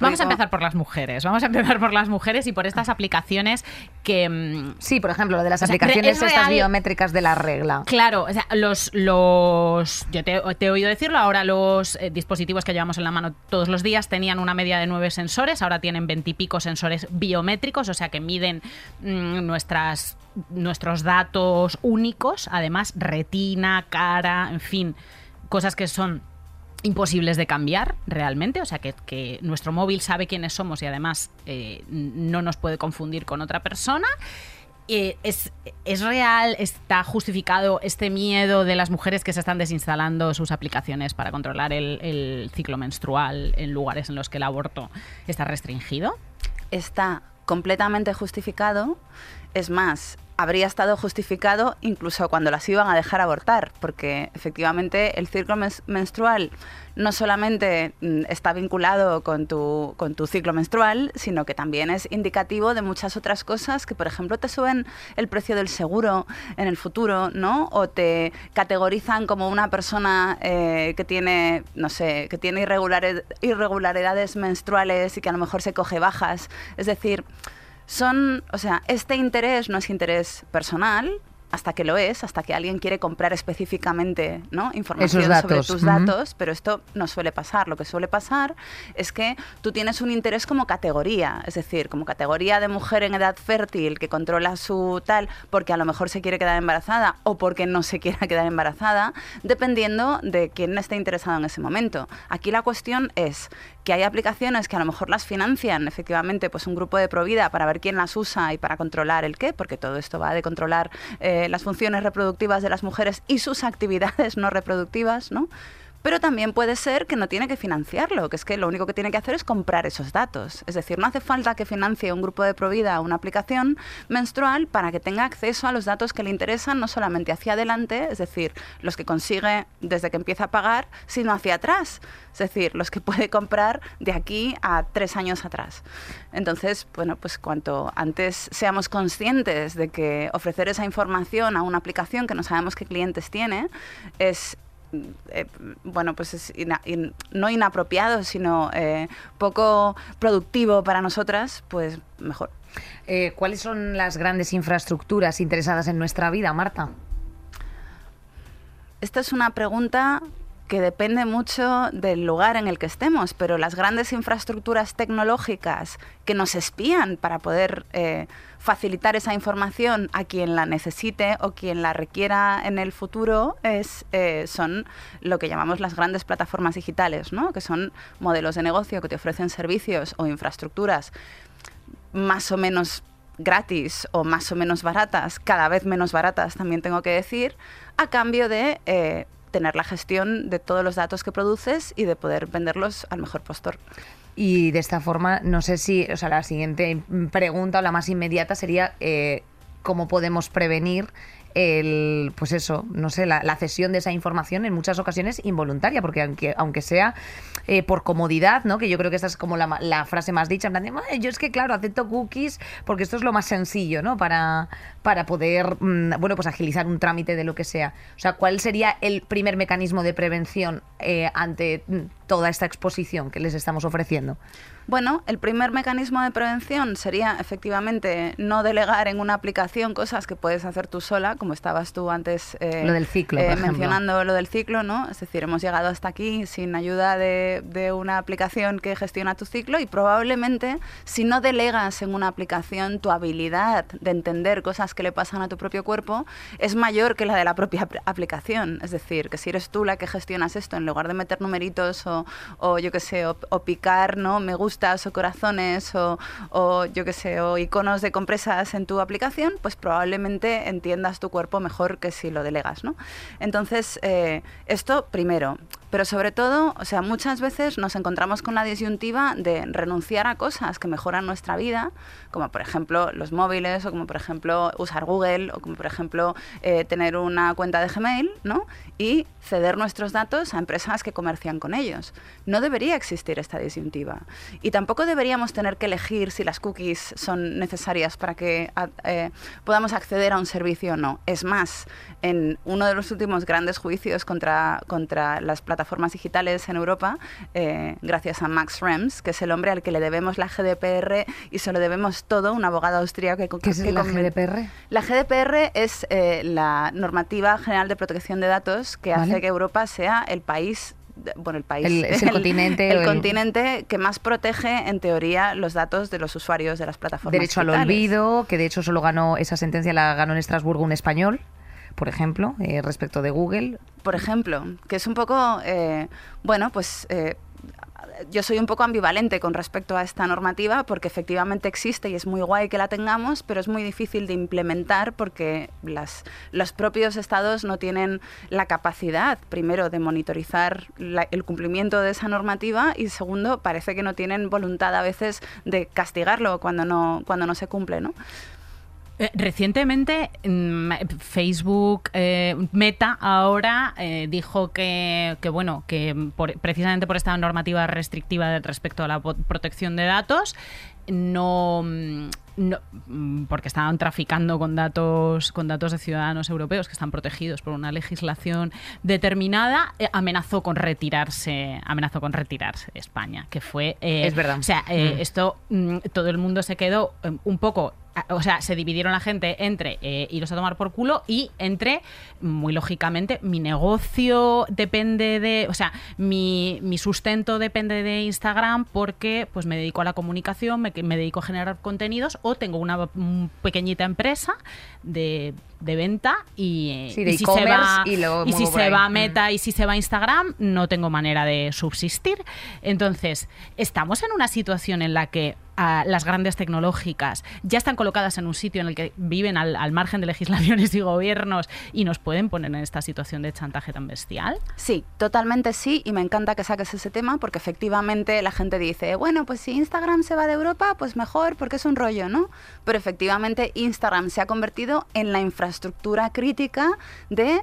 Vamos a empezar por las mujeres, vamos a empezar por las mujeres y por estas aplicaciones que... mm, Sí, por ejemplo, lo de las O sea, aplicaciones es estas real- biométricas de la regla. Claro, o sea, los, los yo te, te he oído decirlo, ahora los eh, dispositivos que llevamos en la mano todos los días tenían una media de nueve sensores, ahora tienen veintipico sensores biométricos, o sea que miden mm, nuestras, nuestros datos únicos, además retina, cara, en fin, cosas que son imposibles de cambiar realmente, o sea que, nuestro móvil sabe quiénes somos y además eh, no nos puede confundir con otra persona. Eh, es, es real, está justificado este miedo de las mujeres que se están desinstalando sus aplicaciones para controlar el ciclo menstrual en lugares en los que el aborto está restringido. está completamente justificado. Es más, habría estado justificado incluso cuando las iban a dejar abortar, porque efectivamente el ciclo menstrual no solamente mm, está vinculado con tu, con tu ciclo menstrual, sino que también es indicativo de muchas otras cosas que, por ejemplo, te suben el precio del seguro en el futuro, ¿no? O te categorizan como una persona eh, que tiene, no sé, que tiene irregularidades menstruales y que a lo mejor se coge bajas. Es decir, son, o sea, este interés no es interés personal, hasta que lo es, hasta que alguien quiere comprar específicamente ¿no? información sobre datos. tus datos, pero esto no suele pasar. Lo que suele pasar es que tú tienes un interés como categoría, es decir, como categoría de mujer en edad fértil que controla su tal porque a lo mejor se quiere quedar embarazada o porque no se quiera quedar embarazada, dependiendo de quién esté interesado en ese momento. Aquí la cuestión es que hay aplicaciones que a lo mejor las financian efectivamente pues un grupo de provida para ver quién las usa y para controlar el qué, porque todo esto va de controlar eh, las funciones reproductivas de las mujeres y sus actividades no reproductivas, ¿no? Pero también puede ser que no tiene que financiarlo, que es que lo único que tiene que hacer es comprar esos datos. Es decir, no hace falta que financie un grupo de provida una aplicación menstrual para que tenga acceso a los datos que le interesan, no solamente hacia adelante, es decir, los que consigue desde que empieza a pagar, sino hacia atrás. Es decir, los que puede comprar de aquí a tres años atrás. Entonces, bueno, pues cuanto antes seamos conscientes de que ofrecer esa información a una aplicación que no sabemos qué clientes tiene es eh, bueno, pues es ina- in- no inapropiado, sino eh, poco productivo para nosotras, pues mejor. Eh, ¿Cuáles son las grandes infraestructuras interesadas en nuestra vida, Marta? Esta es una pregunta que depende mucho del lugar en el que estemos, pero las grandes infraestructuras tecnológicas que nos espían para poder facilitar esa información a quien la necesite o quien la requiera en el futuro es, eh, son lo que llamamos las grandes plataformas digitales, ¿no? que son modelos de negocio que te ofrecen servicios o infraestructuras más o menos gratis o más o menos baratas, cada vez menos baratas también tengo que decir, a cambio de eh, tener la gestión de todos los datos que produces y de poder venderlos al mejor postor. Y de esta forma, no sé si, o sea, la siguiente pregunta o la más inmediata sería eh, cómo podemos prevenir el, pues eso, no sé, la, cesión de esa información en muchas ocasiones involuntaria, porque aunque, aunque sea eh, por comodidad, ¿no? Que yo creo que esta es como la, la frase más dicha, en plan de, "Ay, yo es que claro, acepto cookies porque esto es lo más sencillo, ¿no? Para, para poder, mm, bueno, pues agilizar un trámite de lo que sea. O sea, ¿cuál sería el primer mecanismo de prevención eh, ante mm, toda esta exposición que les estamos ofreciendo? Bueno, el primer mecanismo de prevención sería efectivamente no delegar en una aplicación cosas que puedes hacer tú sola, como estabas tú antes eh, lo del ciclo, eh, mencionando lo del ciclo, ¿no? Es decir, hemos llegado hasta aquí sin ayuda de, de, una aplicación que gestiona tu ciclo y probablemente si no delegas en una aplicación tu habilidad de entender cosas que le pasan a tu propio cuerpo es mayor que la de la propia aplicación. Es decir, que si eres tú la que gestionas esto, en lugar de meter numeritos o, o yo qué sé, o, o picar, ¿no? Me gusta o corazones o, yo qué sé, o iconos de compresas en tu aplicación, pues probablemente entiendas tu cuerpo mejor que si lo delegas, ¿no? Entonces, eh, esto primero. Pero sobre todo, o sea, muchas veces nos encontramos con la disyuntiva de renunciar a cosas que mejoran nuestra vida, como por ejemplo los móviles, o como por ejemplo usar Google, o como por ejemplo eh, tener una cuenta de Gmail, ¿no? Y ceder nuestros datos a empresas que comercian con ellos. No debería existir esta disyuntiva. Y tampoco deberíamos tener que elegir si las cookies son necesarias para que eh, podamos acceder a un servicio o no. Es más, en uno de los últimos grandes juicios contra, contra las plataformas digitales en Europa, eh, gracias a Max Rems, que es el hombre al que le debemos la GDPR y se lo debemos todo, un abogado austríaco que... ¿Qué es la GDPR? La GDPR es eh, la normativa general de protección de datos que hace que Europa sea el país bueno, el país, es el, continente, el, continente que más protege, en teoría, los datos de los usuarios de las plataformas. Derecho al olvido, que de hecho solo ganó esa sentencia, la ganó en Estrasburgo un español por ejemplo, eh, respecto de Google? Por ejemplo, que es un poco, eh, bueno, pues... Eh, yo soy un poco ambivalente con respecto a esta normativa porque efectivamente existe y es muy guay que la tengamos, pero es muy difícil de implementar porque las, los propios estados no tienen la capacidad, primero, de monitorizar el cumplimiento de esa normativa y segundo, parece que no tienen voluntad a veces de castigarlo cuando no, cuando no se cumple. ¿no? Eh, recientemente mm, Facebook eh, Meta ahora eh, dijo que, bueno que precisamente por esta normativa restrictiva respecto a la protección de datos no, mm, mm, porque estaban traficando con datos con datos de ciudadanos europeos que están protegidos por una legislación determinada amenazó con retirarse amenazó con retirarse de España que fue es verdad. o sea esto todo el mundo se quedó un poco o sea, se dividieron la gente entre eh, iros a tomar por culo y entre, muy lógicamente, mi negocio depende de, o sea, mi, mi sustento depende de Instagram porque pues me dedico a la comunicación, me, me dedico a generar contenidos o tengo una pequeñita empresa de, de venta y, si se va, y, si se va a Meta y si se va a Instagram, no tengo manera de subsistir. Entonces, estamos en una situación en la que las grandes tecnológicas ya están colocadas en un sitio en el que viven al, margen de legislaciones y gobiernos y nos pueden poner en esta situación de chantaje tan bestial? Sí, totalmente sí, y me encanta que saques ese tema porque efectivamente la gente dice, bueno, pues si Instagram se va de Europa, pues mejor porque es un rollo, ¿no? Pero efectivamente Instagram se ha convertido en la infraestructura crítica de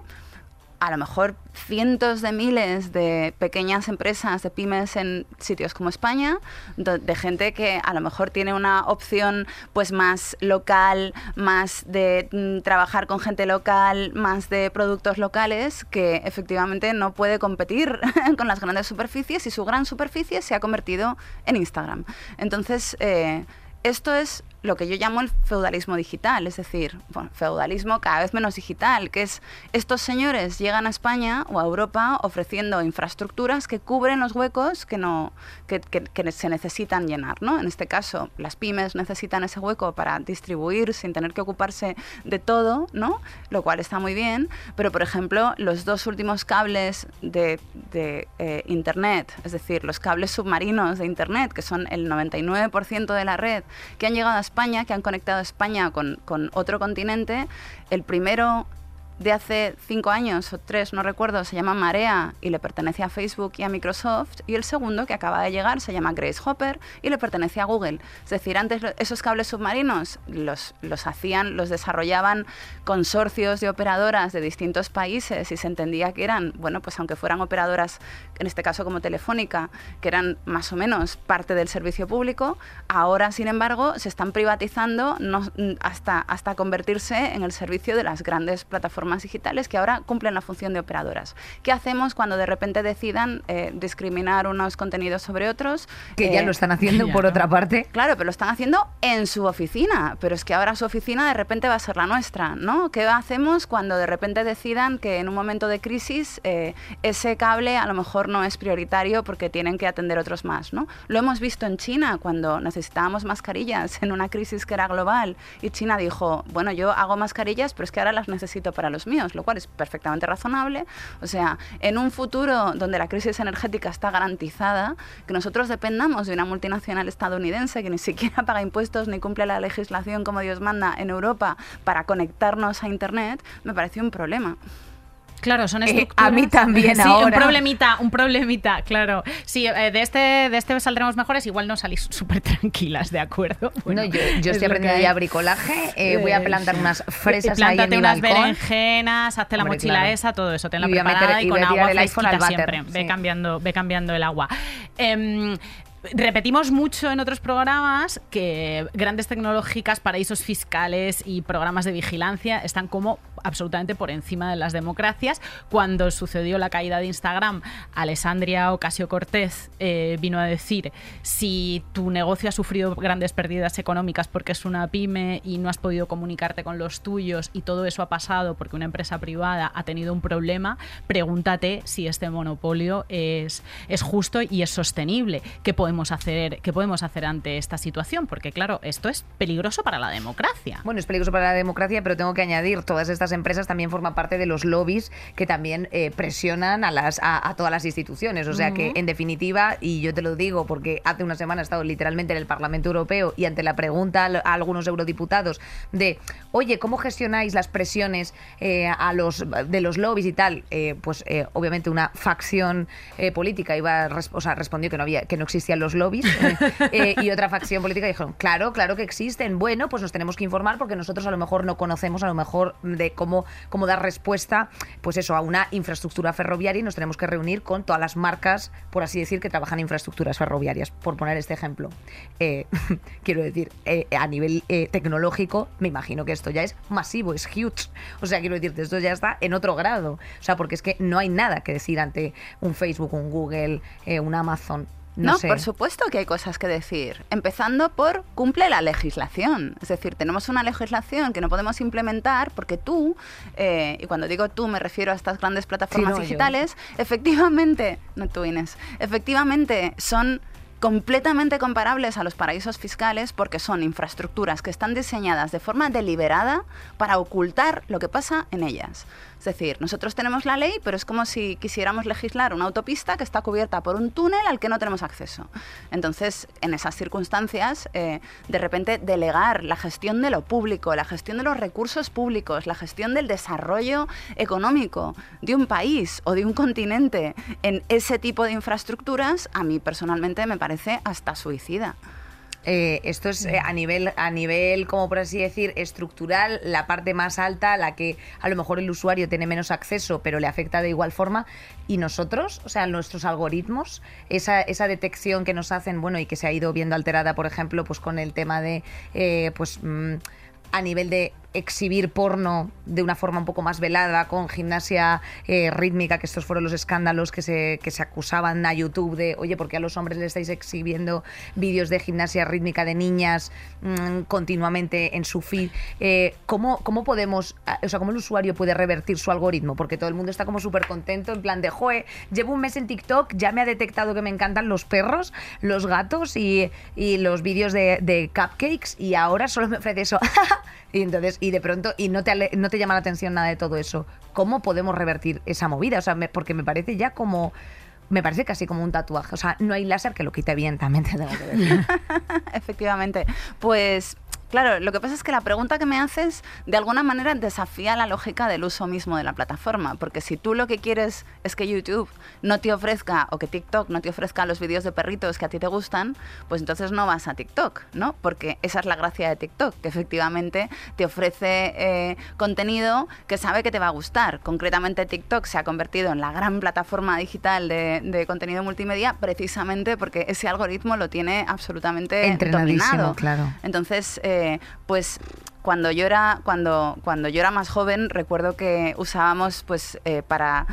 a lo mejor cientos de miles de pequeñas empresas, de pymes en sitios como España, de, gente que a lo mejor tiene una opción pues más local, más de mm, trabajar con gente local, más de productos locales, que efectivamente no puede competir con las grandes superficies y su gran superficie se ha convertido en Instagram. Entonces, eh, esto es lo que yo llamo el feudalismo digital, es decir, bueno, feudalismo cada vez menos digital, que es estos señores llegan a España o a Europa ofreciendo infraestructuras que cubren los huecos que, no, que, se necesitan llenar. ¿no? En este caso, las pymes necesitan ese hueco para distribuir sin tener que ocuparse de todo, ¿no? lo cual está muy bien, pero por ejemplo, los dos últimos cables de, eh, Internet, es decir, los cables submarinos de Internet, que son el 99% de la red, que han llegado a España, que han conectado España con, otro continente. El primero de hace cinco años o tres, no recuerdo, se llama Marea y le pertenece a Facebook y a Microsoft. Y el segundo, que acaba de llegar, se llama Grace Hopper y le pertenece a Google. Es decir, antes esos cables submarinos los, los hacían, los desarrollaban consorcios de operadoras de distintos países y se entendía que eran, bueno, pues aunque fueran operadoras, en este caso como Telefónica, que eran más o menos parte del servicio público, ahora, sin embargo, se están privatizando hasta, hasta convertirse en el servicio de las grandes plataformas digitales que ahora cumplen la función de operadoras. ¿Qué hacemos cuando de repente decidan eh, discriminar unos contenidos sobre otros? Que ya Eh, lo están haciendo por no. otra parte. Claro, pero lo están haciendo en su oficina, pero es que ahora su oficina de repente va a ser la nuestra, ¿no? ¿Qué hacemos cuando de repente decidan que en un momento de crisis eh, ese cable a lo mejor no es prioritario porque tienen que atender otros más, ¿no? Lo hemos visto en China cuando necesitábamos mascarillas en una crisis que era global y China dijo, bueno, yo hago mascarillas, pero es que ahora las necesito para los míos, lo cual es perfectamente razonable. O sea, en un futuro donde la crisis energética está garantizada, que nosotros dependamos de una multinacional estadounidense que ni siquiera paga impuestos ni cumple la legislación como Dios manda en Europa para conectarnos a Internet, me parece un problema. Claro, son Eh, estructuras. a mí también sí, ahora. un problemita, un problemita, claro. Sí, eh, de este, de este saldremos mejores, igual no salís súper tranquilas, ¿de acuerdo? Bueno, no, yo, yo es estoy aprendiendo ya bricolaje. eh, voy a Eh, plantar unas fresas ahí en plántate mi unas balcón. berenjenas, hazte la Hombre, mochila claro. esa, todo eso, tenla Y preparada meter- y con agua fresquita siempre. Ve sí. cambiando, ve cambiando el agua. Em, Repetimos mucho en otros programas que grandes tecnológicas, paraísos fiscales y programas de vigilancia están como absolutamente por encima de las democracias. Cuando sucedió la caída de Instagram, Alessandria Ocasio Cortez eh, vino a decir si tu negocio ha sufrido grandes pérdidas económicas porque es una pyme y no has podido comunicarte con los tuyos y todo eso ha pasado porque una empresa privada ha tenido un problema, pregúntate si este monopolio es, es justo y es sostenible. ¿Qué podemos hacer, qué podemos hacer ante esta situación? Porque claro, esto es peligroso para la democracia. Bueno, es peligroso para la democracia, pero tengo que añadir, todas estas empresas también forman parte de los lobbies que también eh, presionan a, las, a, a todas las instituciones. O sea que, en definitiva, y yo te lo digo porque hace una semana he estado literalmente en el Parlamento Europeo y ante la pregunta a, algunos eurodiputados de, oye, ¿cómo gestionáis las presiones eh, a los, de los lobbies y tal? Eh, pues obviamente una facción política iba a o sea, respondió que no, había, que no existían los lobbies y otra facción política dijeron, claro, claro que existen. Bueno, pues nos tenemos que informar porque nosotros a lo mejor no conocemos a lo mejor de cómo, cómo dar respuesta, pues eso, a una infraestructura ferroviaria y nos tenemos que reunir con todas las marcas, por así decir, que trabajan en infraestructuras ferroviarias, por poner este ejemplo. Eh, quiero decir, eh, a nivel eh, tecnológico, me imagino que esto ya es masivo, es huge. O sea, quiero decirte, esto ya está en otro grado. O sea, porque es que no hay nada que decir ante un Facebook, un Google, un Amazon. No, No, sé. por supuesto que hay cosas que decir. Empezando por cumple la legislación. Es decir, tenemos una legislación que no podemos implementar porque tú, eh, y cuando digo tú me refiero a estas grandes plataformas Sí, no, yo. digitales, efectivamente, no tú Inés, efectivamente son completamente comparables a los paraísos fiscales porque son infraestructuras que están diseñadas de forma deliberada para ocultar lo que pasa en ellas. Es decir, nosotros tenemos la ley, pero es como si quisiéramos legislar una autopista que está cubierta por un túnel al que no tenemos acceso. Entonces, en esas circunstancias, eh, de repente delegar la gestión de lo público, la gestión de los recursos públicos, la gestión del desarrollo económico de un país o de un continente en ese tipo de infraestructuras, a mí personalmente me parece hasta suicida. Eh, esto es eh, a nivel, a nivel, como por así decir, estructural, la parte más alta, la que a lo mejor el usuario tiene menos acceso, pero le afecta de igual forma. Y nosotros, o sea, nuestros algoritmos, esa, esa detección que nos hacen, bueno, y que se ha ido viendo alterada, por ejemplo, pues con el tema de, eh, pues, mm, a nivel de exhibir porno de una forma un poco más velada, con gimnasia eh, rítmica, que estos fueron los escándalos que se, que se acusaban a YouTube de, oye, ¿por qué a los hombres le estáis exhibiendo vídeos de gimnasia rítmica de niñas mm, continuamente en su feed? Eh, ¿cómo, ¿Cómo podemos, o sea, cómo el usuario puede revertir su algoritmo? Porque todo el mundo está como súper contento, en plan de, joe, llevo un mes en TikTok, ya me ha detectado que me encantan los perros, los gatos y, y los vídeos de, de cupcakes y ahora solo me ofrece eso. y entonces, y de pronto, y no te, no te llama la atención nada de todo eso. ¿Cómo podemos revertir esa movida? O sea, porque me parece ya como... Me parece casi como un tatuaje. O sea, no hay láser que lo quite bien, también te tengo que decir. Efectivamente. Pues claro, lo que pasa es que la pregunta que me haces de alguna manera desafía la lógica del uso mismo de la plataforma, porque si tú lo que quieres es que YouTube no te ofrezca o que TikTok no te ofrezca los vídeos de perritos que a ti te gustan, pues entonces no vas a TikTok, ¿no? Porque esa es la gracia de TikTok, que efectivamente te ofrece eh, contenido que sabe que te va a gustar. Concretamente TikTok se ha convertido en la gran plataforma digital de, de contenido multimedia precisamente porque ese algoritmo lo tiene absolutamente dominado. claro. Entonces, eh, pues cuando yo era cuando cuando yo era más joven recuerdo que usábamos pues eh, para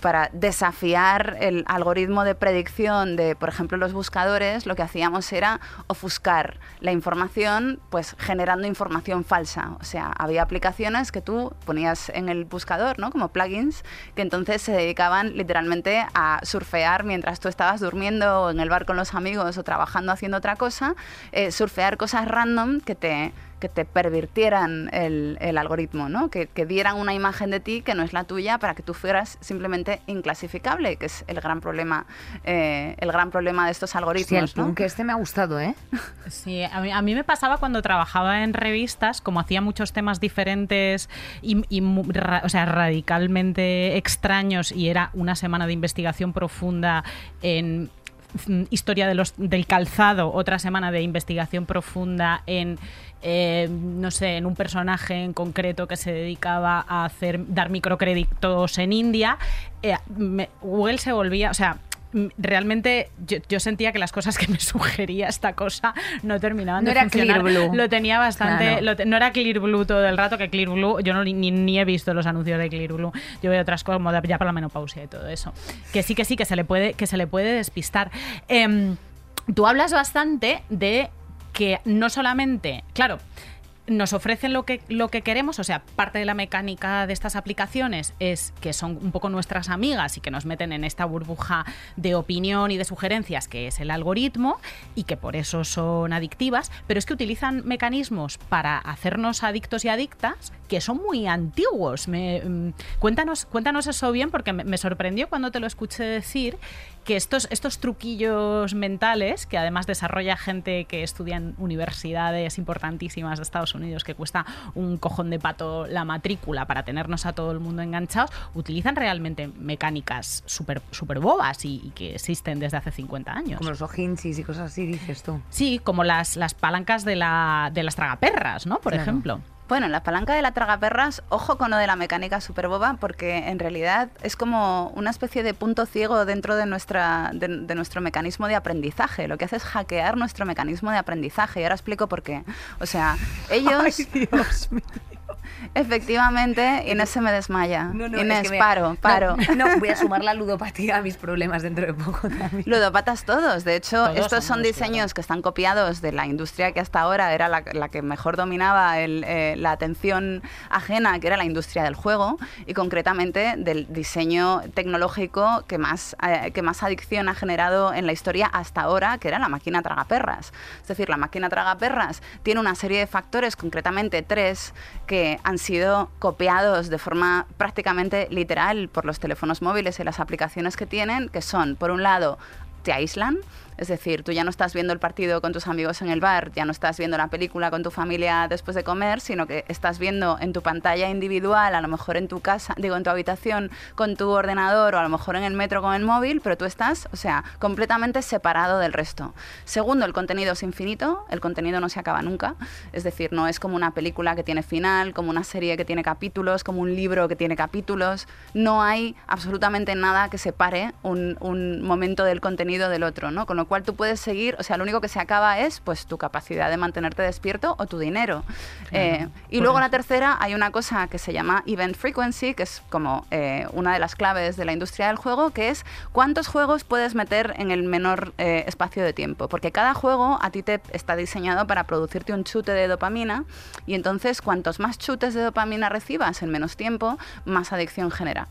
para desafiar el algoritmo de predicción de por ejemplo los buscadores lo que hacíamos era ofuscar la información pues generando información falsa. O sea había aplicaciones que tú ponías en el buscador no como plugins que entonces se dedicaban literalmente a surfear mientras tú estabas durmiendo o en el bar con los amigos o trabajando haciendo otra cosa eh, surfear cosas random que te que te pervirtieran el, el algoritmo, ¿no? Que, que, dieran una imagen de ti que no es la tuya para que tú fueras simplemente inclasificable, que es el gran problema, eh, el gran problema de estos algoritmos. Sí, que este me ha gustado, ¿eh? Sí, a mí, a mí, me pasaba cuando trabajaba en revistas, como hacía muchos temas diferentes y, y ra, o sea, radicalmente extraños y era una semana de investigación profunda en historia de los, del calzado, otra semana de investigación profunda en eh, no sé, en un personaje en concreto que se dedicaba a hacer dar microcréditos en India, eh, Google se volvía, o sea, realmente yo, yo, sentía que las cosas que me sugería esta cosa no terminaban no de era funcionar. Clear Blue. Lo tenía bastante, claro. lo, no era Clear Blue todo el rato, que Clear Blue, yo no, ni, ni, he visto los anuncios de Clear Blue. Yo veo otras cosas como ya para la menopausia y todo eso. Que sí, que sí, que se le puede, que se le puede despistar. Eh, tú hablas bastante de que no solamente, claro, nos ofrecen lo que, lo que queremos, o sea, parte de la mecánica de estas aplicaciones es que son un poco nuestras amigas y que nos meten en esta burbuja de opinión y de sugerencias que es el algoritmo y que por eso son adictivas, pero es que utilizan mecanismos para hacernos adictos y adictas que son muy antiguos. Mm, cuéntanos, cuéntanos eso bien porque me sorprendió cuando te lo escuché decir que estos, estos truquillos mentales, que además desarrolla gente que estudia en universidades importantísimas de Estados Unidos, que cuesta un cojón de pato la matrícula para tenernos a todo el mundo enganchados, utilizan realmente mecánicas súper super bobas y, y, que existen desde hace 50 años. Como los ojinsis y cosas así, dices tú. Sí, como las, las palancas de, la, de las tragaperras, ¿no? Por claro. ejemplo. Bueno, la palanca de la tragaperras, ojo con lo de la mecánica super boba, porque en realidad es como una especie de punto ciego dentro de, nuestra, de, de, nuestro mecanismo de aprendizaje. Lo que hace es hackear nuestro mecanismo de aprendizaje. Y ahora explico por qué. O sea, ellos... Ay, Dios mío. Efectivamente, Inés se me desmaya. No, no, Inés, es que me... paro, paro. No, no, voy a sumar la ludopatía a mis problemas dentro de poco también. Ludópatas todos. De hecho, todos estos son diseños que están copiados de la industria que hasta ahora era la, la que mejor dominaba el, eh, la atención ajena, que era la industria del juego, y concretamente del diseño tecnológico que más, eh, que más adicción ha generado en la historia hasta ahora, que era la máquina tragaperras. Es decir, la máquina tragaperras tiene una serie de factores, concretamente tres, que han sido copiados de forma prácticamente literal por los teléfonos móviles y las aplicaciones que tienen, que son, por un lado, te aíslan, es decir, tú ya no estás viendo el partido con tus amigos en el bar, ya no estás viendo la película con tu familia después de comer, sino que estás viendo en tu pantalla individual, a lo mejor en tu casa, digo, en tu habitación con tu ordenador o a lo mejor en el metro con el móvil, pero tú estás, o sea, completamente separado del resto. Segundo, el contenido es infinito, el contenido no se acaba nunca, es decir, no es como una película que tiene final, como una serie que tiene capítulos, como un libro que tiene capítulos, no hay absolutamente nada que separe un, momento del contenido del otro, ¿no? Cual tú puedes seguir, o sea, lo único que se acaba es pues tu capacidad de mantenerte despierto o tu dinero. Claro, eh, y luego la tercera, hay una cosa que se llama event frequency, que es como eh, una de las claves de la industria del juego, que es cuántos juegos puedes meter en el menor eh, espacio de tiempo, porque cada juego a ti te está diseñado para producirte un chute de dopamina y entonces cuantos más chutes de dopamina recibas en menos tiempo, más adicción genera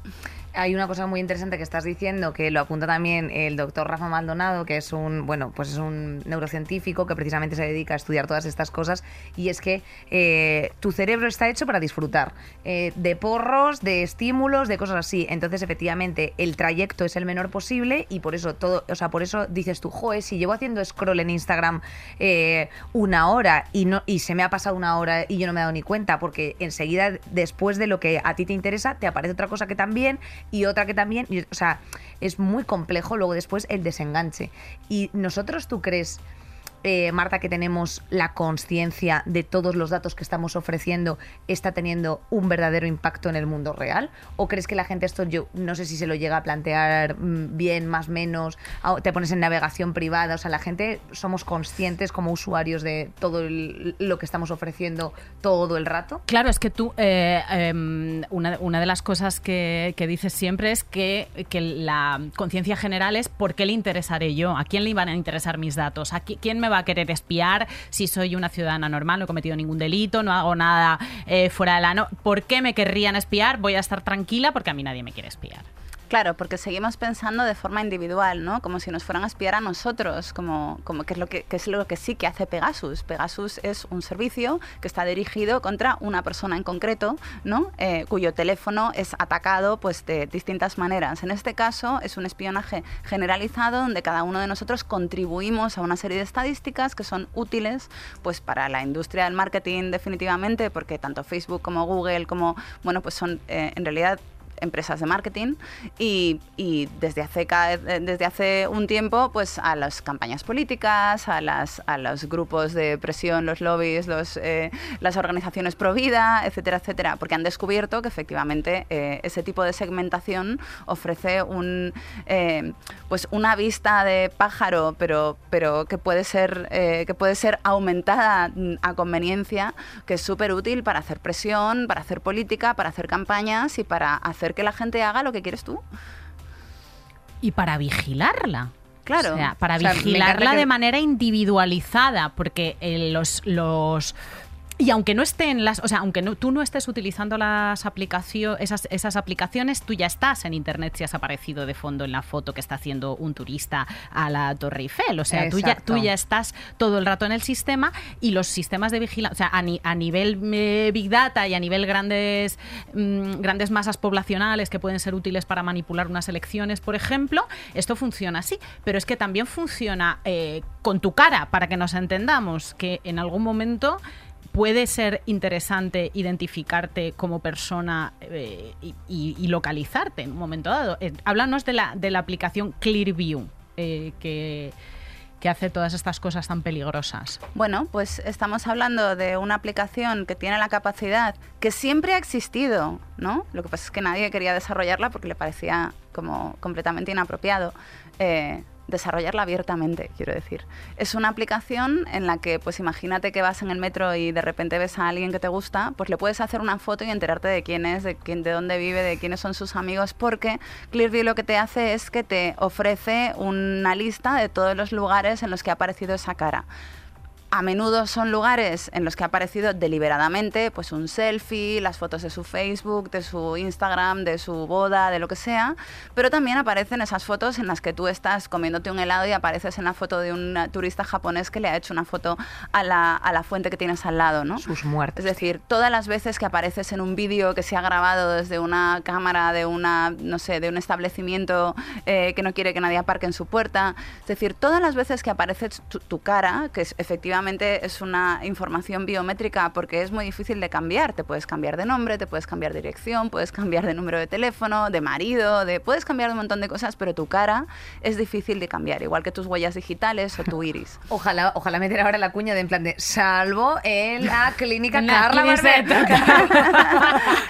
hay una cosa muy interesante que estás diciendo, que lo apunta también el doctor Rafa Maldonado, que es un, bueno, pues es un neurocientífico que precisamente se dedica a estudiar todas estas cosas, y es que eh, tu cerebro está hecho para disfrutar eh, de porros, de estímulos, de cosas así. Entonces, efectivamente, el trayecto es el menor posible y por eso todo, o sea, por eso dices tú, joe, si llevo haciendo scroll en Instagram eh, una hora y no y se me ha pasado una hora y yo no me he dado ni cuenta, porque enseguida, después de lo que a ti te interesa, te aparece otra cosa que también y otra que también, o sea, es muy complejo luego después el desenganche. Y nosotros, ¿tú crees eh, Marta, que tenemos la conciencia de todos los datos que estamos ofreciendo, está teniendo un verdadero impacto en el mundo real? ¿O crees que la gente esto, yo no sé si se lo llega a plantear mm, bien, más menos, te pones en navegación privada, o sea, la gente somos conscientes como usuarios de todo lo que estamos ofreciendo todo el rato? Claro, es que tú, eh, em, una, de las cosas que, dices siempre es que, que la conciencia general es por qué le interesaré yo, a quién le iban a interesar mis datos, a qui- quién me va a querer espiar si soy una ciudadana normal, no he cometido ningún delito, no hago nada eh, fuera de la... No, ¿Por qué me querrían espiar? Voy a estar tranquila porque a mí nadie me quiere espiar. Claro, porque seguimos pensando de forma individual, ¿no? Como si nos fueran a espiar a nosotros, como, como que, es lo que, que es lo que sí que hace Pegasus. Pegasus es un servicio que está dirigido contra una persona en concreto, ¿no? Eh, cuyo teléfono es atacado pues, de distintas maneras. En este caso es un espionaje generalizado donde cada uno de nosotros contribuimos a una serie de estadísticas que son útiles pues, para la industria del marketing definitivamente, porque tanto Facebook como Google como, bueno, pues son eh, en realidad empresas de marketing y, y desde, hace, eh, desde hace un tiempo pues a las campañas políticas, a, las, a los grupos de presión, los lobbies, eh, las organizaciones pro vida, etcétera, etcétera, porque han descubierto que efectivamente eh, ese tipo de segmentación ofrece un, pues una vista de pájaro, pero, pero que, puede ser, que puede ser aumentada mm, a conveniencia, que es súper útil para hacer presión, para hacer política, para hacer campañas y para hacer que la gente haga lo que quieres tú. y para vigilarla. Claro. O sea, para O sea, me vigilarla que- de manera individualizada, porque eh, los, los y aunque no estén las, o sea, aunque no, tú no estés utilizando las aplicaciones, esas, esas aplicaciones, tú ya estás en internet si has aparecido de fondo en la foto que está haciendo un turista a la Torre Eiffel. O sea, tú ya, tú ya estás todo el rato en el sistema y los sistemas de vigilancia, o sea, a, ni- a nivel eh, Big Data y a nivel grandes, mm, grandes masas poblacionales que pueden ser útiles para manipular unas elecciones, por ejemplo, esto funciona así. Pero es que también funciona eh, con tu cara, para que nos entendamos, que en algún momento puede ser interesante identificarte como persona eh, y, y- localizarte en un momento dado. Eh, háblanos de la, de la aplicación Clearview, eh, que, que hace todas estas cosas tan peligrosas. Bueno, pues estamos hablando de una aplicación que tiene la capacidad que siempre ha existido, ¿no? Lo que pasa es que nadie quería desarrollarla porque le parecía como completamente inapropiado. Desarrollarla abiertamente, quiero decir. Es una aplicación en la que, pues imagínate que vas en el metro y de repente ves a alguien que te gusta, pues le puedes hacer una foto y enterarte de quién es, de, quién, de dónde vive, de quiénes son sus amigos, porque Clearview lo que te hace es que te ofrece una lista de todos los lugares en los que ha aparecido esa cara. A menudo son lugares en los que ha aparecido deliberadamente, pues un selfie, las fotos de su Facebook, de su Instagram, de su boda, de lo que sea, pero también aparecen esas fotos en las que tú estás comiéndote un helado y apareces en la foto de un turista japonés que le ha hecho una foto a la, a la fuente que tienes al lado, ¿no? Sus muertes. Es decir, todas las veces que apareces en un vídeo que se ha grabado desde una cámara de una, no sé, de un establecimiento eh, que no quiere que nadie aparque en su puerta. Es decir, todas las veces que aparece tu, tu cara, que es, efectivamente es una información biométrica porque es muy difícil de cambiar. Te puedes cambiar de nombre, te puedes cambiar de dirección, puedes cambiar de número de teléfono, de marido, de puedes cambiar de un montón de cosas, pero tu cara es difícil de cambiar, igual que tus huellas digitales o tu iris. Ojalá, ojalá meter ahora la cuña de en plan de salvo en la clínica Carla.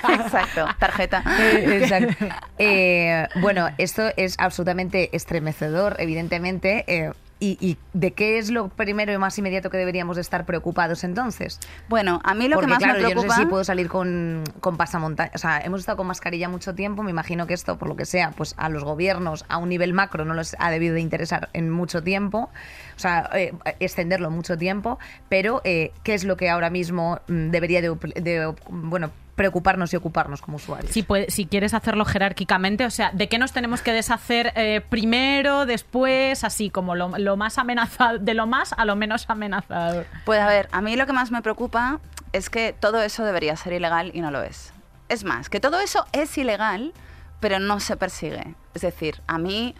Exacto, tarjeta. Eh, Exacto. Eh, bueno, esto es absolutamente estremecedor, evidentemente. eh, y, y de qué es lo primero y más inmediato que deberíamos de estar preocupados entonces? Bueno, a mí lo Porque que más claro, me yo preocupa... no sé si puedo salir con, con pasamontaña. O sea, hemos estado con mascarilla mucho tiempo. Me imagino que esto, por lo que sea, pues a los gobiernos a un nivel macro no les ha debido de interesar en mucho tiempo. O sea, eh, extenderlo mucho tiempo. Pero, eh, ¿qué es lo que ahora mismo mm, debería de, de, bueno, preocuparnos y ocuparnos como usuarios? Si, puede- si quieres hacerlo jerárquicamente, o sea, ¿de qué nos tenemos que deshacer eh, primero, después, así como lo, lo más amenazado, de lo más a lo menos amenazador? Pues a ver, a mí lo que más me preocupa es que todo eso debería ser ilegal y no lo es. Es más, que todo eso es ilegal pero no se persigue. Es decir, a mí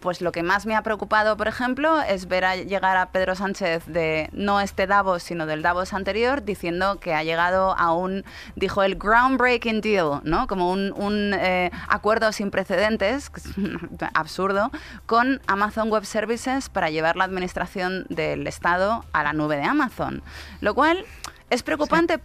pues lo que más me ha preocupado, por ejemplo, es ver a llegar a Pedro Sánchez de no este Davos, sino del Davos anterior, diciendo que ha llegado a un, dijo el groundbreaking deal, ¿no? Como un, un, eh, acuerdo sin precedentes, absurdo, con Amazon Web Services para llevar la administración del Estado a la nube de Amazon. Lo cual es preocupante.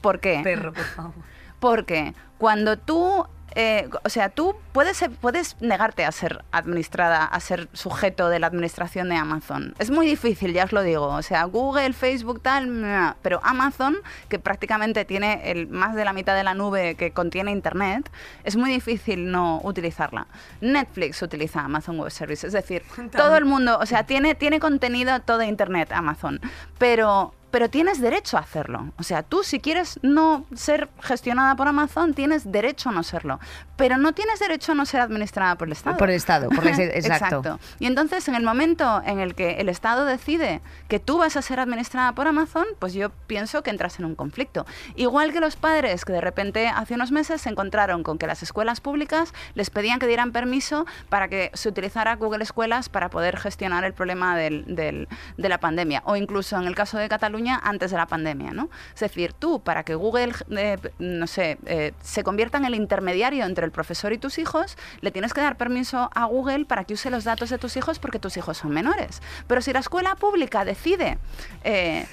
¿Por qué? Perro, por favor. Porque cuando tú, eh, o sea, tú puedes, puedes negarte a ser administrada, a ser sujeto de la administración de Amazon. Es muy difícil, ya os lo digo. O sea, Google, Facebook, tal, pero Amazon, que prácticamente tiene el, más de la mitad de la nube que contiene Internet, es muy difícil no utilizarla. Netflix utiliza Amazon Web Services, es decir, todo el mundo, o sea, tiene, tiene contenido todo Internet, Amazon, pero pero tienes derecho a hacerlo. O sea, tú si quieres no ser gestionada por Amazon, tienes derecho a no serlo. Pero no tienes derecho a no ser administrada por el Estado. Por el Estado, por el- exacto. Y entonces, en el momento en el que el Estado decide que tú vas a ser administrada por Amazon, pues yo pienso que entras en un conflicto. Igual que los padres que de repente hace unos meses se encontraron con que las escuelas públicas les pedían que dieran permiso para que se utilizara Google Escuelas para poder gestionar el problema del- del- de la pandemia. O incluso en el caso de Cataluña, antes de la pandemia. ¿no? Es decir, tú, para que Google, eh, no sé, eh, se convierta en el intermediario entre el profesor y tus hijos, le tienes que dar permiso a Google para que use los datos de tus hijos porque tus hijos son menores. Pero si la escuela pública decide... eh,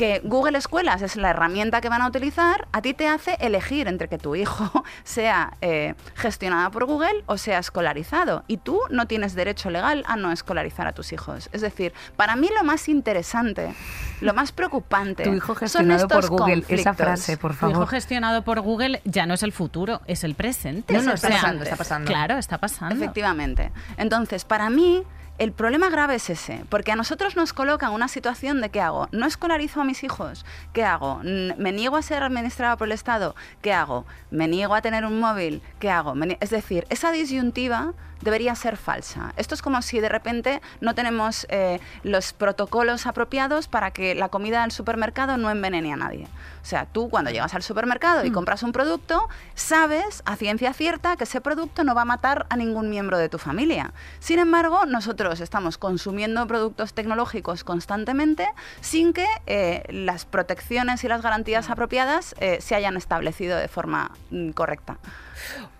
que Google Escuelas es la herramienta que van a utilizar, a ti te hace elegir entre que tu hijo sea eh, gestionada por Google o sea escolarizado. Y tú no tienes derecho legal a no escolarizar a tus hijos. Es decir, para mí lo más interesante, lo más preocupante. Tu hijo son gestionado por estos Google. Esa frase, por Tu hijo favor. gestionado por Google ya no es el futuro, es el presente. No, no, está pasando, está pasando. Claro, está pasando. Efectivamente. Entonces, para mí, el problema grave es ese, porque a nosotros nos coloca en una situación de ¿qué hago? ¿No escolarizo a mis hijos? ¿Qué hago? ¿Me niego a ser administrada por el Estado? ¿Qué hago? ¿Me niego a tener un móvil? ¿Qué hago? Es decir, esa disyuntiva debería ser falsa. Esto es como si de repente no tenemos eh, los protocolos apropiados para que la comida del supermercado no envenene a nadie. O sea, tú cuando llegas al supermercado y compras un producto, sabes a ciencia cierta que ese producto no va a matar a ningún miembro de tu familia. Sin embargo, nosotros estamos consumiendo productos tecnológicos constantemente sin que eh, las protecciones y las garantías apropiadas eh, se hayan establecido de forma mm, correcta.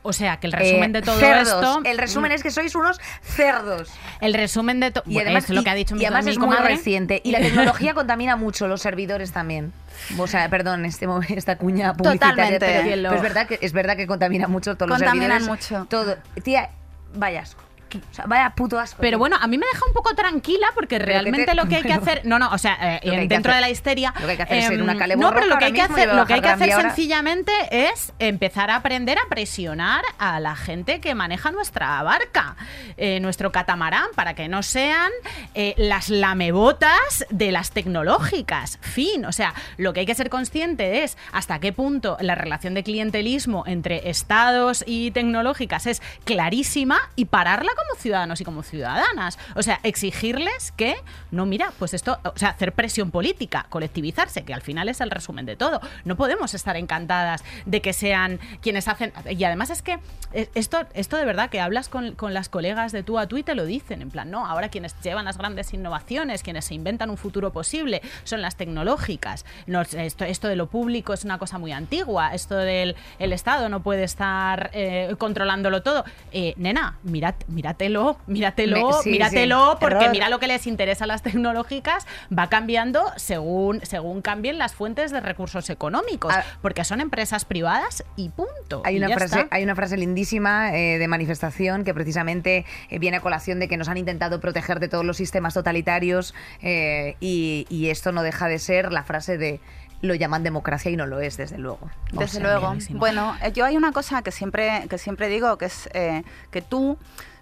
O sea, que el resumen Eh, de todo cerdos. esto. El resumen es que sois unos cerdos. El resumen de todo. Y además, es lo que ha dicho y mi, además mi es muy comadre. reciente. Y la tecnología contamina mucho, los servidores también. O sea, perdón, este, esta cuña publicitaria. Totalmente. Pero, es, verdad que, es verdad que contamina mucho todos Contaminan los servidores. mucho. Todo. Tía, vaya asco. O sea, vaya puto asco. Pero bueno, a mí me deja un poco tranquila porque realmente te- lo que hay que hacer, no, no, o sea, eh, dentro hacer- de la histeria, lo que hay que hacer es ser una em, no, pero lo que hay que hacer, lo que hay que hacer ahora. sencillamente es empezar a aprender a presionar a la gente que maneja nuestra barca, eh, nuestro catamarán, para que no sean eh, las lamebotas de las tecnológicas. Fin, o sea, lo que hay que ser consciente es hasta qué punto la relación de clientelismo entre estados y tecnológicas es clarísima y pararla como ciudadanos y como ciudadanas. O sea, exigirles que, no, mira, pues esto, o sea, hacer presión política, colectivizarse, que al final es el resumen de todo. No podemos estar encantadas de que sean quienes hacen. Y además es que eh, esto, esto de verdad que hablas con, con las colegas de tú a tú y te lo dicen, en plan, no, ahora quienes llevan las grandes innovaciones, quienes se inventan un futuro posible, son las tecnológicas. No, esto, esto de lo público es una cosa muy antigua, esto del el Estado no puede estar eh, controlándolo todo. Eh, nena, mirad, míratelo, míratelo, Me- sí, míratelo, sí. porque Error. mira lo que les interesa a las tecnológicas, va cambiando según, según cambien las fuentes de recursos económicos, Ah. porque son empresas privadas y punto. Hay Y una, frase, está. hay una frase lindísima eh, de manifestación que precisamente eh, viene a colación de que nos han intentado proteger de todos los sistemas totalitarios eh, y, y esto no deja de ser la frase de lo llaman democracia y no lo es, desde luego. O Desde sea, luego. bienísimo. Bueno, yo hay una cosa que siempre, que siempre digo, que es eh, que tú,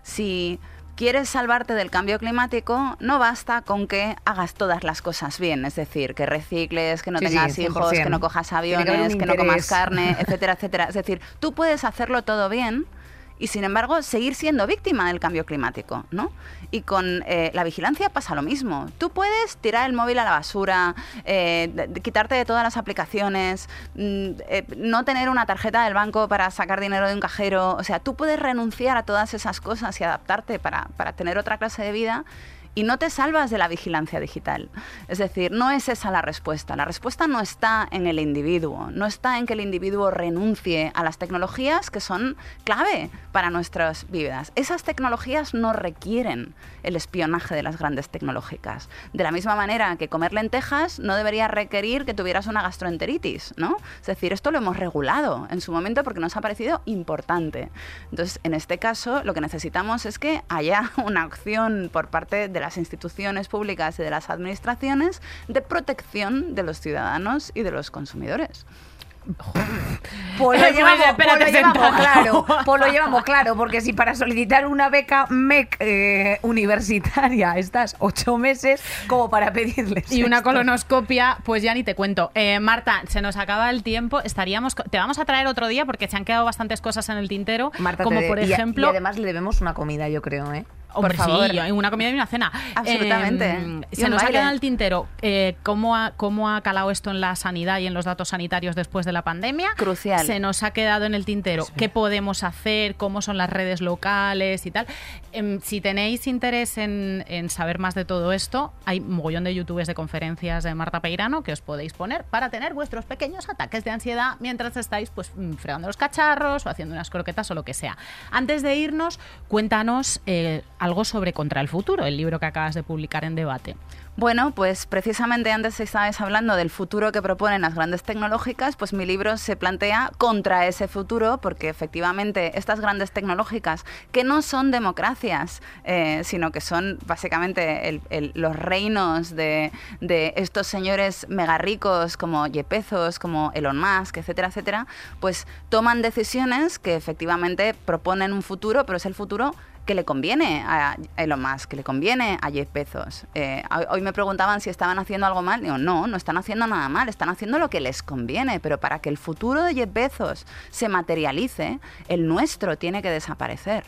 si quieres salvarte del cambio climático, no basta con que hagas todas las cosas bien, es decir, que recicles, que no Sí, sí, tengas hijos, 100%. que no cojas que aviones, un que no comas carne, etcétera, etcétera. Es decir, tú puedes hacerlo todo bien y sin embargo seguir siendo víctima del cambio climático, ¿no? Y con eh, la vigilancia pasa lo mismo. Tú puedes tirar el móvil a la basura, eh, quitarte de todas las aplicaciones, mm, eh, no tener una tarjeta del banco para sacar dinero de un cajero. O sea, tú puedes renunciar a todas esas cosas y adaptarte para, para tener otra clase de vida. Y no te salvas de la vigilancia digital. Es decir, no es esa la respuesta. La respuesta no está en el individuo, no está en que el individuo renuncie a las tecnologías que son clave para nuestras vidas. Esas tecnologías no requieren el espionaje de las grandes tecnológicas. De la misma manera que comer lentejas no debería requerir que tuvieras una gastroenteritis, ¿no? Es decir, esto lo hemos regulado en su momento porque nos ha parecido importante. Entonces, en este caso, lo que necesitamos es que haya una acción por parte de las instituciones públicas y de las administraciones de protección de los ciudadanos y de los consumidores. Pues lo llevamos, pues lo claro, pues lo llevamos claro, porque si para solicitar una beca MEC eh, universitaria estás ocho meses, como para pedirles Y una colonoscopia, pues ya ni te cuento. Eh, Marta, se nos acaba el tiempo. Estaríamos, te vamos a traer otro día porque se han quedado bastantes cosas en el tintero. Marta, como de- por y a- ejemplo. y además le debemos una comida, yo creo, ¿eh? Hombre, Por favor. sí, una comida y una cena. Absolutamente. Eh, Y se nos ha baile. quedado en el tintero eh, ¿cómo, ha, cómo ha calado esto en la sanidad y en los datos sanitarios después de la pandemia. Crucial. Se nos ha quedado en el tintero qué podemos hacer, cómo son las redes locales y tal. Em, si tenéis interés en, en saber más de todo esto, hay un mogollón de youtubers de conferencias de Marta Peirano que os podéis poner para tener vuestros pequeños ataques de ansiedad mientras estáis pues mm, fregando los cacharros o haciendo unas croquetas o lo que sea. Antes de irnos, cuéntanos eh, algo sobre Contra el Futuro, el libro que acabas de publicar en debate. Bueno, pues precisamente antes estabais hablando del futuro que proponen las grandes tecnológicas, pues mi libro se plantea contra ese futuro, porque efectivamente estas grandes tecnológicas, que no son democracias, eh, sino que son básicamente los reinos de, de estos señores mega ricos como Jeff Bezos, como Elon Musk, etcétera, etcétera, pues toman decisiones que efectivamente proponen un futuro, pero es el futuro que le conviene a Elon Musk, que le conviene a Jeff Bezos. Eh, hoy- me preguntaban si estaban haciendo algo mal. Digo, no, no están haciendo nada mal, están haciendo lo que les conviene, pero para que el futuro de Jeff Bezos se materialice, el nuestro tiene que desaparecer.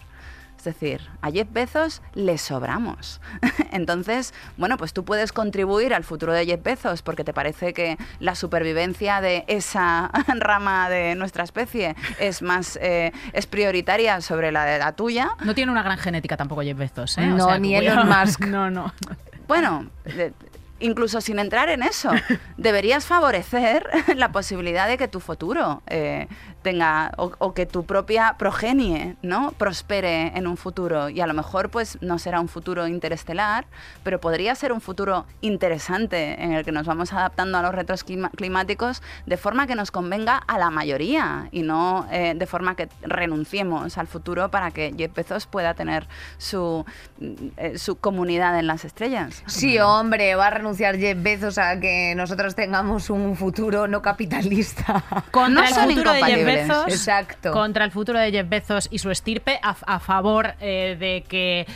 Es decir, a Jeff Bezos le sobramos. Entonces, bueno, pues tú puedes contribuir al futuro de Jeff Bezos porque te parece que la supervivencia de esa rama de nuestra especie es más eh, es prioritaria sobre la de la tuya. No tiene una gran genética tampoco Jeff Bezos, ¿eh? No, ni. Elon Musk. No, no. Bueno, de- incluso sin entrar en eso, deberías favorecer la posibilidad de que tu futuro eh, tenga o, o que tu propia progenie no prospere en un futuro y a lo mejor pues no será un futuro interestelar pero podría ser un futuro interesante en el que nos vamos adaptando a los retos clima- climáticos de forma que nos convenga a la mayoría y no eh, de forma que renunciemos al futuro para que Jeff Bezos pueda tener su, eh, su comunidad en las estrellas. Sí, hombre, va a renunciar Jeff Bezos a que nosotros tengamos un futuro no capitalista. Contra No el son futuro de Jeff. Bezos. Exacto. Contra el futuro de Jeff Bezos y su estirpe, a, a favor eh, de que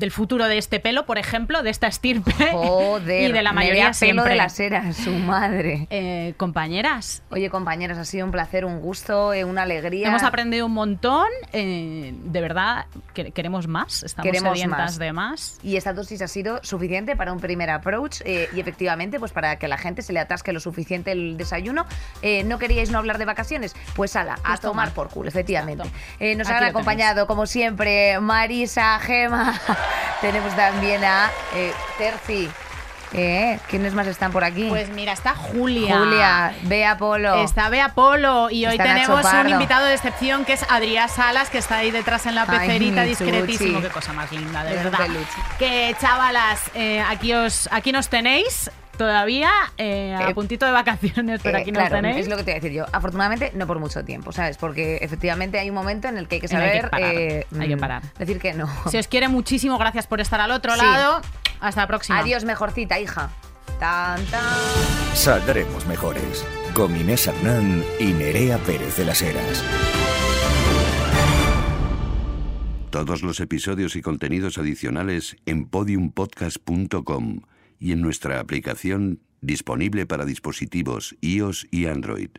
del futuro de este pelo, por ejemplo, de esta estirpe Joder, y de la mayoría pelo siempre. de las eras, su madre. Eh, compañeras, Oye, compañeras, ha sido un placer, un gusto, eh, una alegría. hemos aprendido un montón. eh, de verdad, que- queremos más. Estamos Queremos sedientas más. de más. Y esta dosis ha sido suficiente para un primer approach y efectivamente, pues para que la gente se le atasque lo suficiente el desayuno. ¿No queríais no hablar de vacaciones? Pues ala, a Pues toma. tomar por culo, efectivamente. Nos Aquí han acompañado, como siempre, Marisa, Gema. Tenemos también a eh, Terci. Eh, ¿Quiénes más están por aquí? Pues mira, está Julia. Julia, Bea Polo. Está Bea Polo y hoy Está tenemos un invitado de excepción que es Adrián Salas, que está ahí detrás en la Ay, pecerita, discretísimo. chuchi. Qué cosa más linda, de Es verdad. Que chavalas, eh, aquí, os, aquí nos tenéis todavía, eh, a Eh, puntito de vacaciones, pero Eh, aquí nos claro, tenéis. es lo que te voy a decir yo. Afortunadamente, no por mucho tiempo, ¿sabes? Porque efectivamente hay un momento en el que hay que que hay que saber. parar, eh, hay que mm, parar. Decir que no. Si os quiere muchísimo, gracias por estar al otro Sí. lado. Hasta la próxima. Adiós, mejorcita, hija. Tan, tan. Saldremos mejores. Con Inés Hernán y Nerea Pérez de las Heras. Todos los episodios y contenidos adicionales en podiumpodcast.com y en nuestra aplicación disponible para dispositivos iOS y Android.